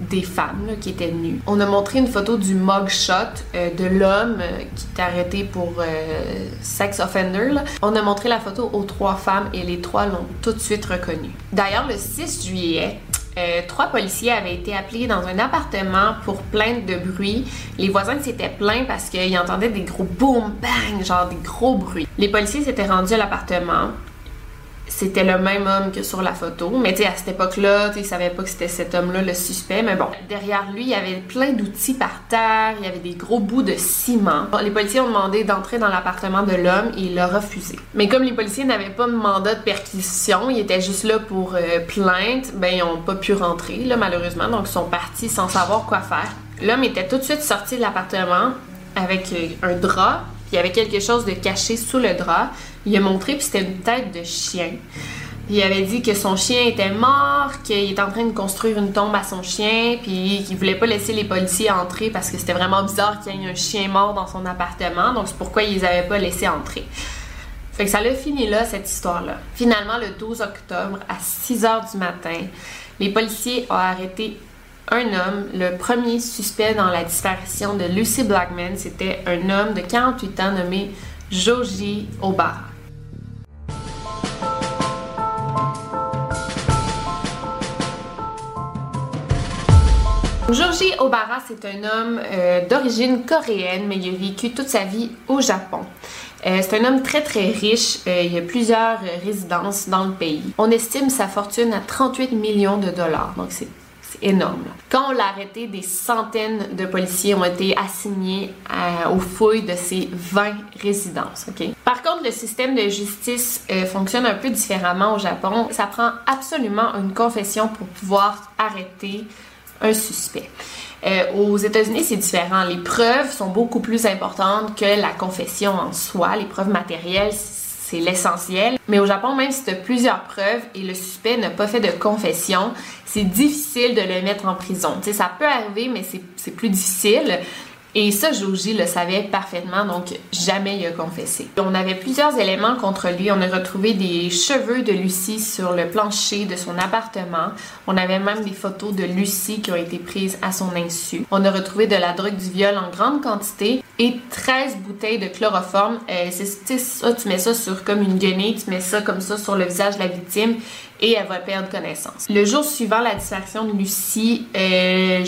des femmes qui étaient nues. On a montré une photo du mugshot euh, de l'homme euh, qui était arrêté pour euh, sex offender. On a montré la photo aux trois femmes et les trois l'ont tout de suite reconnu. D'ailleurs, le 6 juillet, trois policiers avaient été appelés dans un appartement pour plainte de bruit. Les voisins s'étaient plaints parce qu'ils entendaient des gros boom bang, genre des gros bruits. Les policiers s'étaient rendus à l'appartement c'était le même homme que sur la photo. Mais tu sais, à cette époque-là, tu savais pas que c'était cet homme-là le suspect. Mais bon, derrière lui, il y avait plein d'outils par terre, il y avait des gros bouts de ciment. les policiers ont demandé d'entrer dans l'appartement de l'homme et il a refusé. Mais comme les policiers n'avaient pas de mandat de perquisition, ils étaient juste là pour euh, plainte, ben ils ont pas pu rentrer, là, malheureusement. Donc ils sont partis sans savoir quoi faire. L'homme était tout de suite sorti de l'appartement avec euh, un drap il y avait quelque chose de caché sous le drap. Il a montré, puis c'était une tête de chien. Il avait dit que son chien était mort, qu'il était en train de construire une tombe à son chien, puis qu'il voulait pas laisser les policiers entrer parce que c'était vraiment bizarre qu'il y ait un chien mort dans son appartement. Donc c'est pourquoi ils les avaient pas laissé entrer. Fait que ça l'a fini là, cette histoire-là. Finalement, le 12 octobre, à 6 h du matin, les policiers ont arrêté un homme. Le premier suspect dans la disparition de Lucy Blackman, c'était un homme de 48 ans nommé Joji Obara. Joji Obara, c'est un homme euh, d'origine coréenne, mais il a vécu toute sa vie au Japon. Euh, c'est un homme très très riche. Euh, il a plusieurs résidences dans le pays. On estime sa fortune à 38 millions de dollars. Donc c'est énorme. Quand on l'a arrêté, des centaines de policiers ont été assignés euh, aux fouilles de ces 20 résidences. Par contre, le système de justice euh, fonctionne un peu différemment au Japon. Ça prend absolument une confession pour pouvoir arrêter un suspect. Euh, aux États-Unis, c'est différent. Les preuves sont beaucoup plus importantes que la confession en soi. Les preuves matérielles, c'est l'essentiel. Mais au Japon, même si tu as plusieurs preuves et le suspect n'a pas fait de confession, c'est difficile de le mettre en prison. Ça peut arriver, mais c'est plus difficile. Et ça, Joji le savait parfaitement, donc jamais il a confessé. On avait plusieurs éléments contre lui. On a retrouvé des cheveux de Lucie sur le plancher de son appartement. On avait même des photos de Lucie qui ont été prises à son insu. On a retrouvé de la drogue du viol en grande quantité et 13 bouteilles de chloroforme. Euh, c'est ça, tu mets ça sur comme une guenille, tu mets ça comme ça sur le visage de la victime et elle va perdre connaissance. Le jour suivant la distraction de Lucie, euh,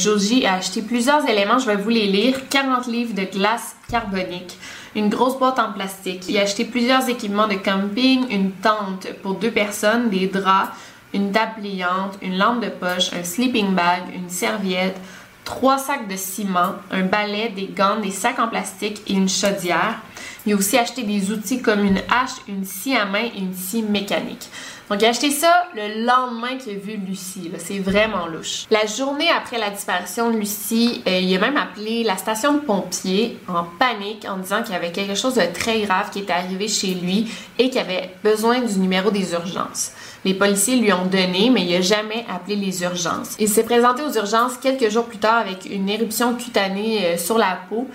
a acheté plusieurs éléments, je vais vous les lire. 40 livres de glace carbonique, une grosse boîte en plastique. Il a acheté plusieurs équipements de camping, une tente pour deux personnes, des draps, une table pliante, une lampe de poche, un sleeping bag, une serviette, trois sacs de ciment, un balai, des gants, des sacs en plastique et une chaudière. Il a aussi acheté des outils comme une hache, une scie à main et une scie mécanique. Donc, il a acheté ça le lendemain qu'il a vu Lucie. C'est vraiment louche. La journée après la disparition de Lucie, euh, il a même appelé la station de pompiers en panique en disant qu'il y avait quelque chose de très grave qui était arrivé chez lui et qu'il avait besoin du numéro des urgences. Les policiers lui ont donné, mais il n'a jamais appelé les urgences. Il s'est présenté aux urgences quelques jours plus tard avec une éruption cutanée euh, sur la peau.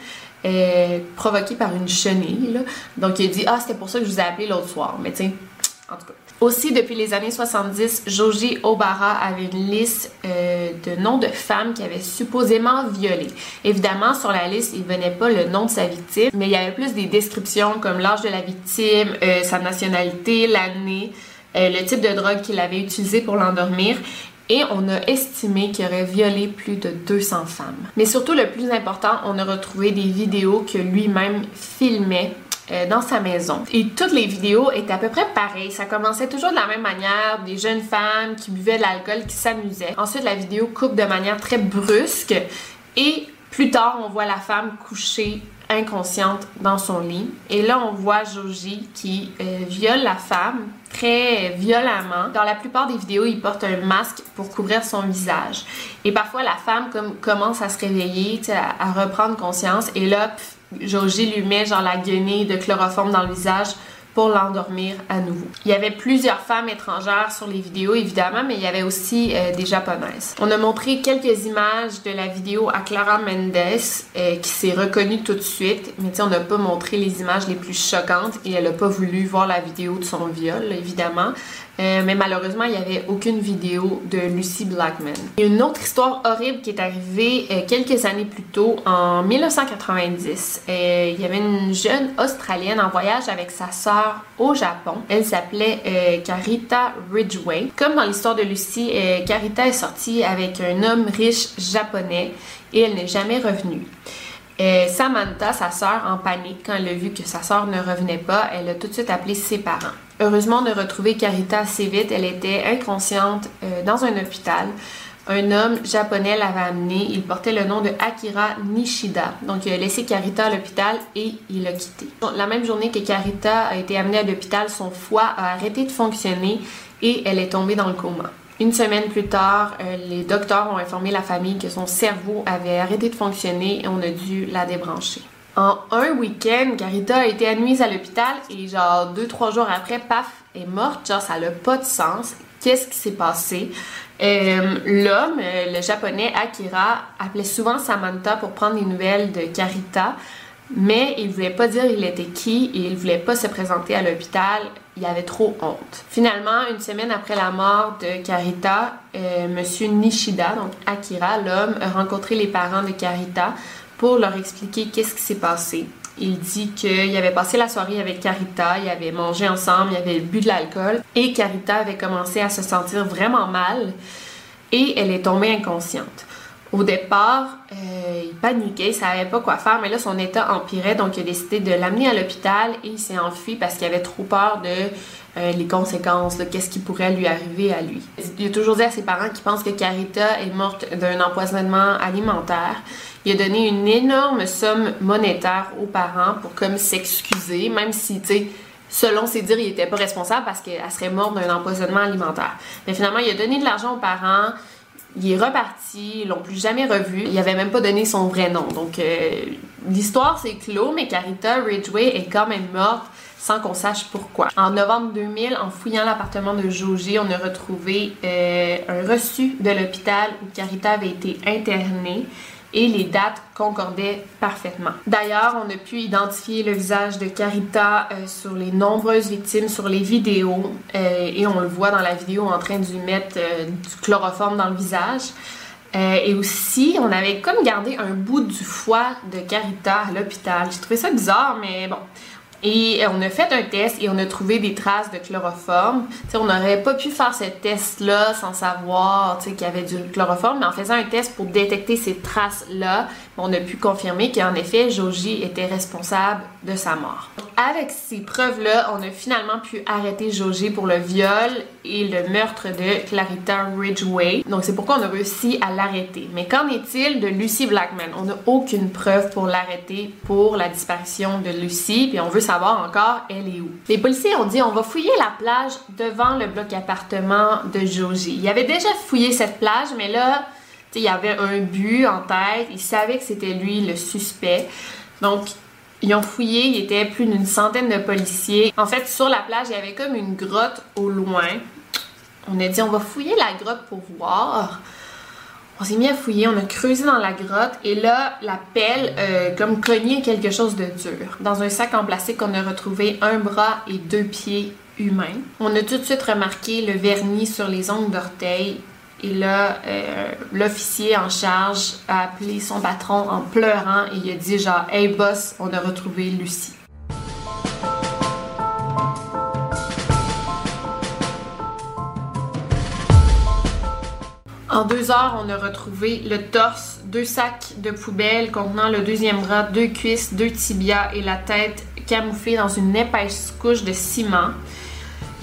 Euh, provoquée par une chenille. Donc, il a dit Ah, c'était pour ça que je vous ai appelé l'autre soir. Mais tiens, en tout cas. Aussi, depuis les années 70, Joji Obara avait une liste euh, de noms de femmes qui avaient supposément violé. Évidemment, sur la liste, il venait pas le nom de sa victime, mais il y avait plus des descriptions comme l'âge de la victime, sa nationalité, l'année, euh, le type de drogue qu'il avait utilisé pour l'endormir et on a estimé qu'il aurait violé plus de 200 femmes. Mais surtout, le plus important, on a retrouvé des vidéos que lui-même filmait euh, dans sa maison. Et toutes les vidéos étaient à peu près pareilles. Ça commençait toujours de la même manière, des jeunes femmes qui buvaient de l'alcool, qui s'amusaient. Ensuite, la vidéo coupe de manière très brusque et plus tard, on voit la femme couchée inconsciente dans son lit. Et là, on voit Joji qui euh, viole la femme très violemment. Dans la plupart des vidéos, il porte un masque pour couvrir son visage. Et parfois, la femme comme, commence à se réveiller, à, à reprendre conscience. Et là, Joji lui met genre la guenille de chloroforme dans le visage pour l'endormir à nouveau. Il y avait plusieurs femmes étrangères sur les vidéos, évidemment, mais il y avait aussi euh, des japonaises. On a montré quelques images de la vidéo à Clara Mendes, euh, qui s'est reconnue tout de suite, mais on n'a pas montré les images les plus choquantes et elle n'a pas voulu voir la vidéo de son viol, évidemment. Euh, mais malheureusement, il n'y avait aucune vidéo de Lucy Blackman. A une autre histoire horrible qui est arrivée euh, quelques années plus tôt, en 1990. Euh, il y avait une jeune Australienne en voyage avec sa sœur au Japon. Elle s'appelait Carita Ridgway. Comme dans l'histoire de Lucy, Carita est sortie avec un homme riche japonais et elle n'est jamais revenue. Samantha, sa sœur, en panique quand elle a vu que sa sœur ne revenait pas, elle a tout de suite appelé ses parents. Heureusement, on a retrouvé Carita assez vite. Elle était inconsciente euh, dans un hôpital. Un homme japonais l'avait amenée. Il portait le nom de Akira Nishida. Donc, il a laissé Carita à l'hôpital et il l'a quitté. La même journée que Carita a été amenée à l'hôpital, son foie a arrêté de fonctionner et elle est tombée dans le coma. Une semaine plus tard, euh, les docteurs ont informé la famille que son cerveau avait arrêté de fonctionner et on a dû la débrancher. En un week-end, Carita a été admise à l'hôpital et genre deux, trois jours après, paf, est morte. Genre, ça n'a pas de sens. Qu'est-ce qui s'est passé? Euh, l'homme, euh, le japonais Akira, appelait souvent Samantha pour prendre des nouvelles de Carita, mais il voulait pas dire il était qui et il voulait pas se présenter à l'hôpital. Il avait trop honte. Finalement, une semaine après la mort de Carita, euh, Monsieur Nishida, donc Akira, l'homme, a rencontré les parents de Carita pour leur expliquer qu'est-ce qui s'est passé. Il dit qu'il avait passé la soirée avec Carita, il avait mangé ensemble, il avait bu de l'alcool et Carita avait commencé à se sentir vraiment mal et elle est tombée inconsciente. Au départ, euh, il paniquait, il savait pas quoi faire, mais là son état empirait, donc il a décidé de l'amener à l'hôpital et il s'est enfui parce qu'il avait trop peur de euh, les conséquences, de qu'est-ce qui pourrait lui arriver à lui. Il a toujours dit à ses parents qu'il pense que Carita est morte d'un empoisonnement alimentaire. Il a donné une énorme somme monétaire aux parents pour comme s'excuser, même si, tu sais, selon ses dires, il était pas responsable parce qu'elle serait morte d'un empoisonnement alimentaire. Mais finalement, il a donné de l'argent aux parents. Il est reparti, ils l'ont plus jamais revu. Il avait même pas donné son vrai nom. Donc euh, l'histoire c'est clos, mais Carita Ridgway est quand même morte sans qu'on sache pourquoi. En novembre 2000, en fouillant l'appartement de Joji, on a retrouvé euh, un reçu de l'hôpital où Carita avait été internée et les dates concordaient parfaitement. D'ailleurs, on a pu identifier le visage de Carita euh, sur les nombreuses victimes sur les vidéos euh, et on le voit dans la vidéo en train de lui mettre euh, du chloroforme dans le visage. et aussi, on avait comme gardé un bout du foie de Carita à l'hôpital. J'ai trouvé ça bizarre, mais bon. Et on a fait un test et on a trouvé des traces de chloroforme. on n'aurait pas pu faire ce test-là sans savoir qu'il y avait du chloroforme, mais en faisant un test pour détecter ces traces-là, on a pu confirmer qu'en effet, Joji était responsable de sa mort. avec ces preuves-là, on a finalement pu arrêter Jogé pour le viol et le meurtre de Clarita Ridgway. Donc, c'est pourquoi on a réussi à l'arrêter. Mais qu'en est-il de Lucy Blackman? On n'a aucune preuve pour l'arrêter pour la disparition de Lucy, puis on veut savoir encore elle est où. Les policiers ont dit on va fouiller la plage devant le bloc appartement de Jogé. Ils avaient déjà fouillé cette plage, mais là, il y avait un but en tête. Ils savaient que c'était lui le suspect. Donc, ils ont fouillé, il y était plus d'une centaine de policiers. En fait, sur la plage, il y avait comme une grotte au loin. On a dit, on va fouiller la grotte pour voir. On s'est mis à fouiller, on a creusé dans la grotte et là, la pelle, euh, comme cogné quelque chose de dur. Dans un sac en plastique, on a retrouvé un bras et deux pieds humains. On a tout de suite remarqué le vernis sur les ongles d'orteil et là, euh, l'officier en charge a appelé son patron en pleurant et il a dit genre Hey boss, on a retrouvé Lucie. En deux heures, on a retrouvé le torse, deux sacs de poubelle contenant le deuxième bras, deux cuisses, deux tibias et la tête camouflée dans une épaisse couche de ciment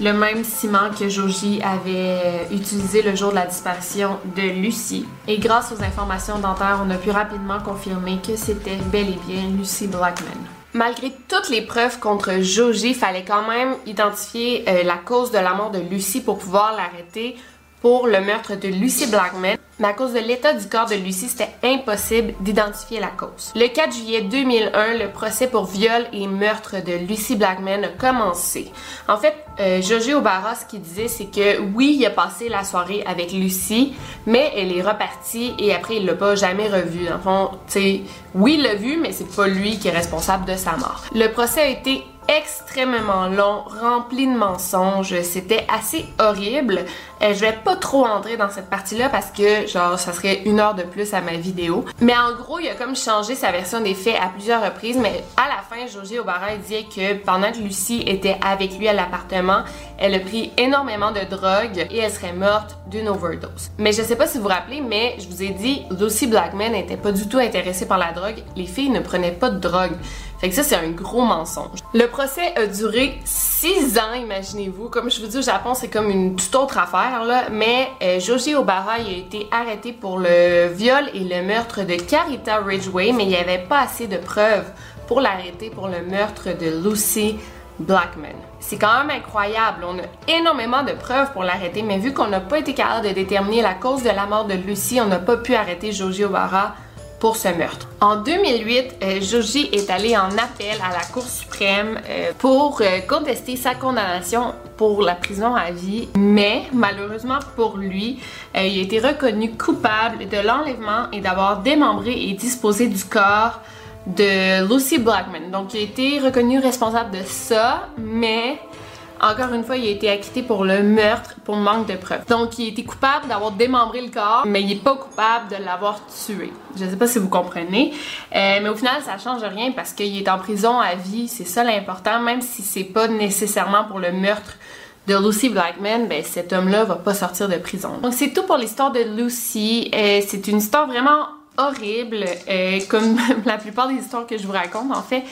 le même ciment que Joji avait utilisé le jour de la disparition de Lucie. Et grâce aux informations dentaires, on a pu rapidement confirmer que c'était bel et bien Lucie Blackman. Malgré toutes les preuves contre Joji, il fallait quand même identifier euh, la cause de la mort de Lucie pour pouvoir l'arrêter pour le meurtre de Lucy Blackman, mais à cause de l'état du corps de Lucy, c'était impossible d'identifier la cause. Le 4 juillet 2001, le procès pour viol et meurtre de Lucy Blackman a commencé. En fait, euh, Joji Obarra, ce qu'il disait, c'est que oui, il a passé la soirée avec Lucy, mais elle est repartie et après, il l'a pas jamais revue. En fond, tu sais, oui, il l'a vue, mais c'est pas lui qui est responsable de sa mort. Le procès a été extrêmement long, rempli de mensonges. C'était assez horrible. Euh, je vais pas trop entrer dans cette partie-là parce que, genre, ça serait une heure de plus à ma vidéo. Mais en gros, il a comme changé sa version des faits à plusieurs reprises. Mais à la fin, Joji Obara disait que pendant que Lucie était avec lui à l'appartement, elle a pris énormément de drogue et elle serait morte d'une overdose. Mais je sais pas si vous vous rappelez, mais je vous ai dit, Lucy Blackman n'était pas du tout intéressée par la drogue. Les filles ne prenaient pas de drogue. Fait que ça, c'est un gros mensonge. Le procès a duré six ans, imaginez-vous. Comme je vous dis, au Japon, c'est comme une toute autre affaire, là. Mais euh, Joji Obara, il a été arrêté pour le viol et le meurtre de Carita Ridgway, mais il n'y avait pas assez de preuves pour l'arrêter pour le meurtre de Lucy Blackman. C'est quand même incroyable. On a énormément de preuves pour l'arrêter, mais vu qu'on n'a pas été capable de déterminer la cause de la mort de Lucy, on n'a pas pu arrêter Joji Obara pour ce meurtre. En 2008, euh, est allé en appel à la Cour suprême euh, pour euh, contester sa condamnation pour la prison à vie, mais malheureusement pour lui, il a été reconnu coupable de l'enlèvement et d'avoir démembré et disposé du corps de Lucy Blackman. Donc il a été reconnu responsable de ça, mais encore une fois, il a été acquitté pour le meurtre pour manque de preuves. Donc, il a été coupable d'avoir démembré le corps, mais il n'est pas coupable de l'avoir tué. Je ne sais pas si vous comprenez. Euh, mais au final, ça change rien parce qu'il est en prison à vie. C'est ça l'important, même si c'est pas nécessairement pour le meurtre de Lucy Blackman, ben cet homme-là va pas sortir de prison. Donc c'est tout pour l'histoire de Lucy. Euh, c'est une histoire vraiment horrible, euh, comme la plupart des histoires que je vous raconte en fait.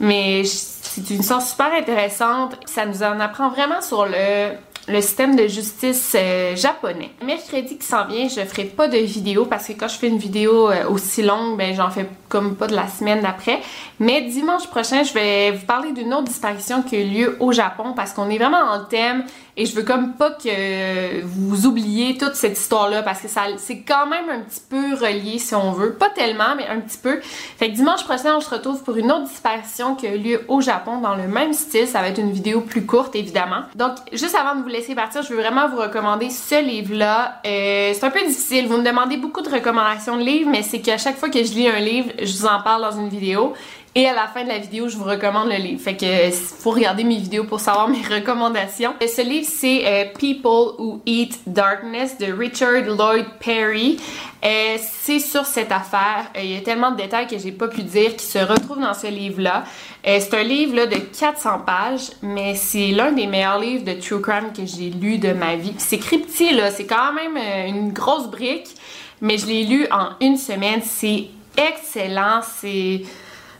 Mais c'est une histoire super intéressante. Ça nous en apprend vraiment sur le, système de justice euh, japonais. Mercredi qui s'en vient, je ferai pas de vidéo parce que quand je fais une vidéo euh, aussi longue, ben j'en fais comme pas de la semaine d'après. Mais dimanche prochain, je vais vous parler d'une autre disparition qui a eu lieu au Japon parce qu'on est vraiment en thème et je veux comme pas que vous oubliez toute cette histoire-là parce que ça c'est quand même un petit peu relié si on veut. Pas tellement, mais un petit peu. Fait que dimanche prochain, on se retrouve pour une autre disparition qui a eu lieu au Japon dans le même style. Ça va être une vidéo plus courte, évidemment. Donc, juste avant de vous laisser partir, je veux vraiment vous recommander ce livre-là. Euh, c'est un peu difficile. Vous me demandez beaucoup de recommandations de livres, mais c'est qu'à chaque fois que je lis un livre, je vous en parle dans une vidéo. Et à la fin de la vidéo, je vous recommande le livre. Fait que euh, faut regarder mes vidéos pour savoir mes recommandations. Ce livre, c'est euh, People Who Eat Darkness de Richard Lloyd Perry. Euh, c'est sur cette affaire. Il y a tellement de détails que j'ai pas pu dire qui se retrouvent dans ce livre-là. c'est un livre de 400 pages, mais c'est l'un des meilleurs livres de true crime que j'ai lu de ma vie. C'est crypti, là. C'est quand même une grosse brique, mais je l'ai lu en une semaine. C'est excellent. C'est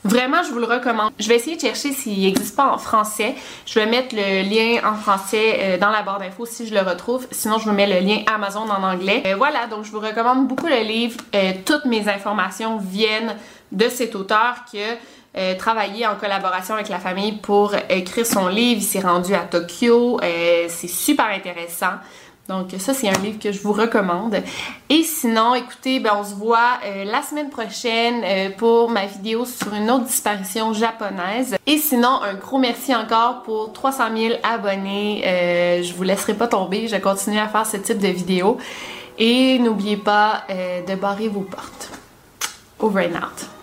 Vraiment, je vous le recommande. Je vais essayer de chercher s'il n'existe pas en français. Je vais mettre le lien en français euh, dans la barre d'infos si je le retrouve. Sinon, je vous mets le lien Amazon en anglais. Euh, voilà, donc je vous recommande beaucoup le livre. Euh, toutes mes informations viennent de cet auteur qui a travaillé en collaboration avec la famille pour écrire son livre. Il s'est rendu à Tokyo. c'est super intéressant. Donc ça, c'est un livre que je vous recommande. Et sinon, écoutez, ben, on se voit euh, la semaine prochaine euh, pour ma vidéo sur une autre disparition japonaise. Et sinon, un gros merci encore pour 300 000 abonnés. Euh, je vous laisserai pas tomber, je vais continuer à faire ce type de vidéos. Et n'oubliez pas de barrer vos portes. Over and out.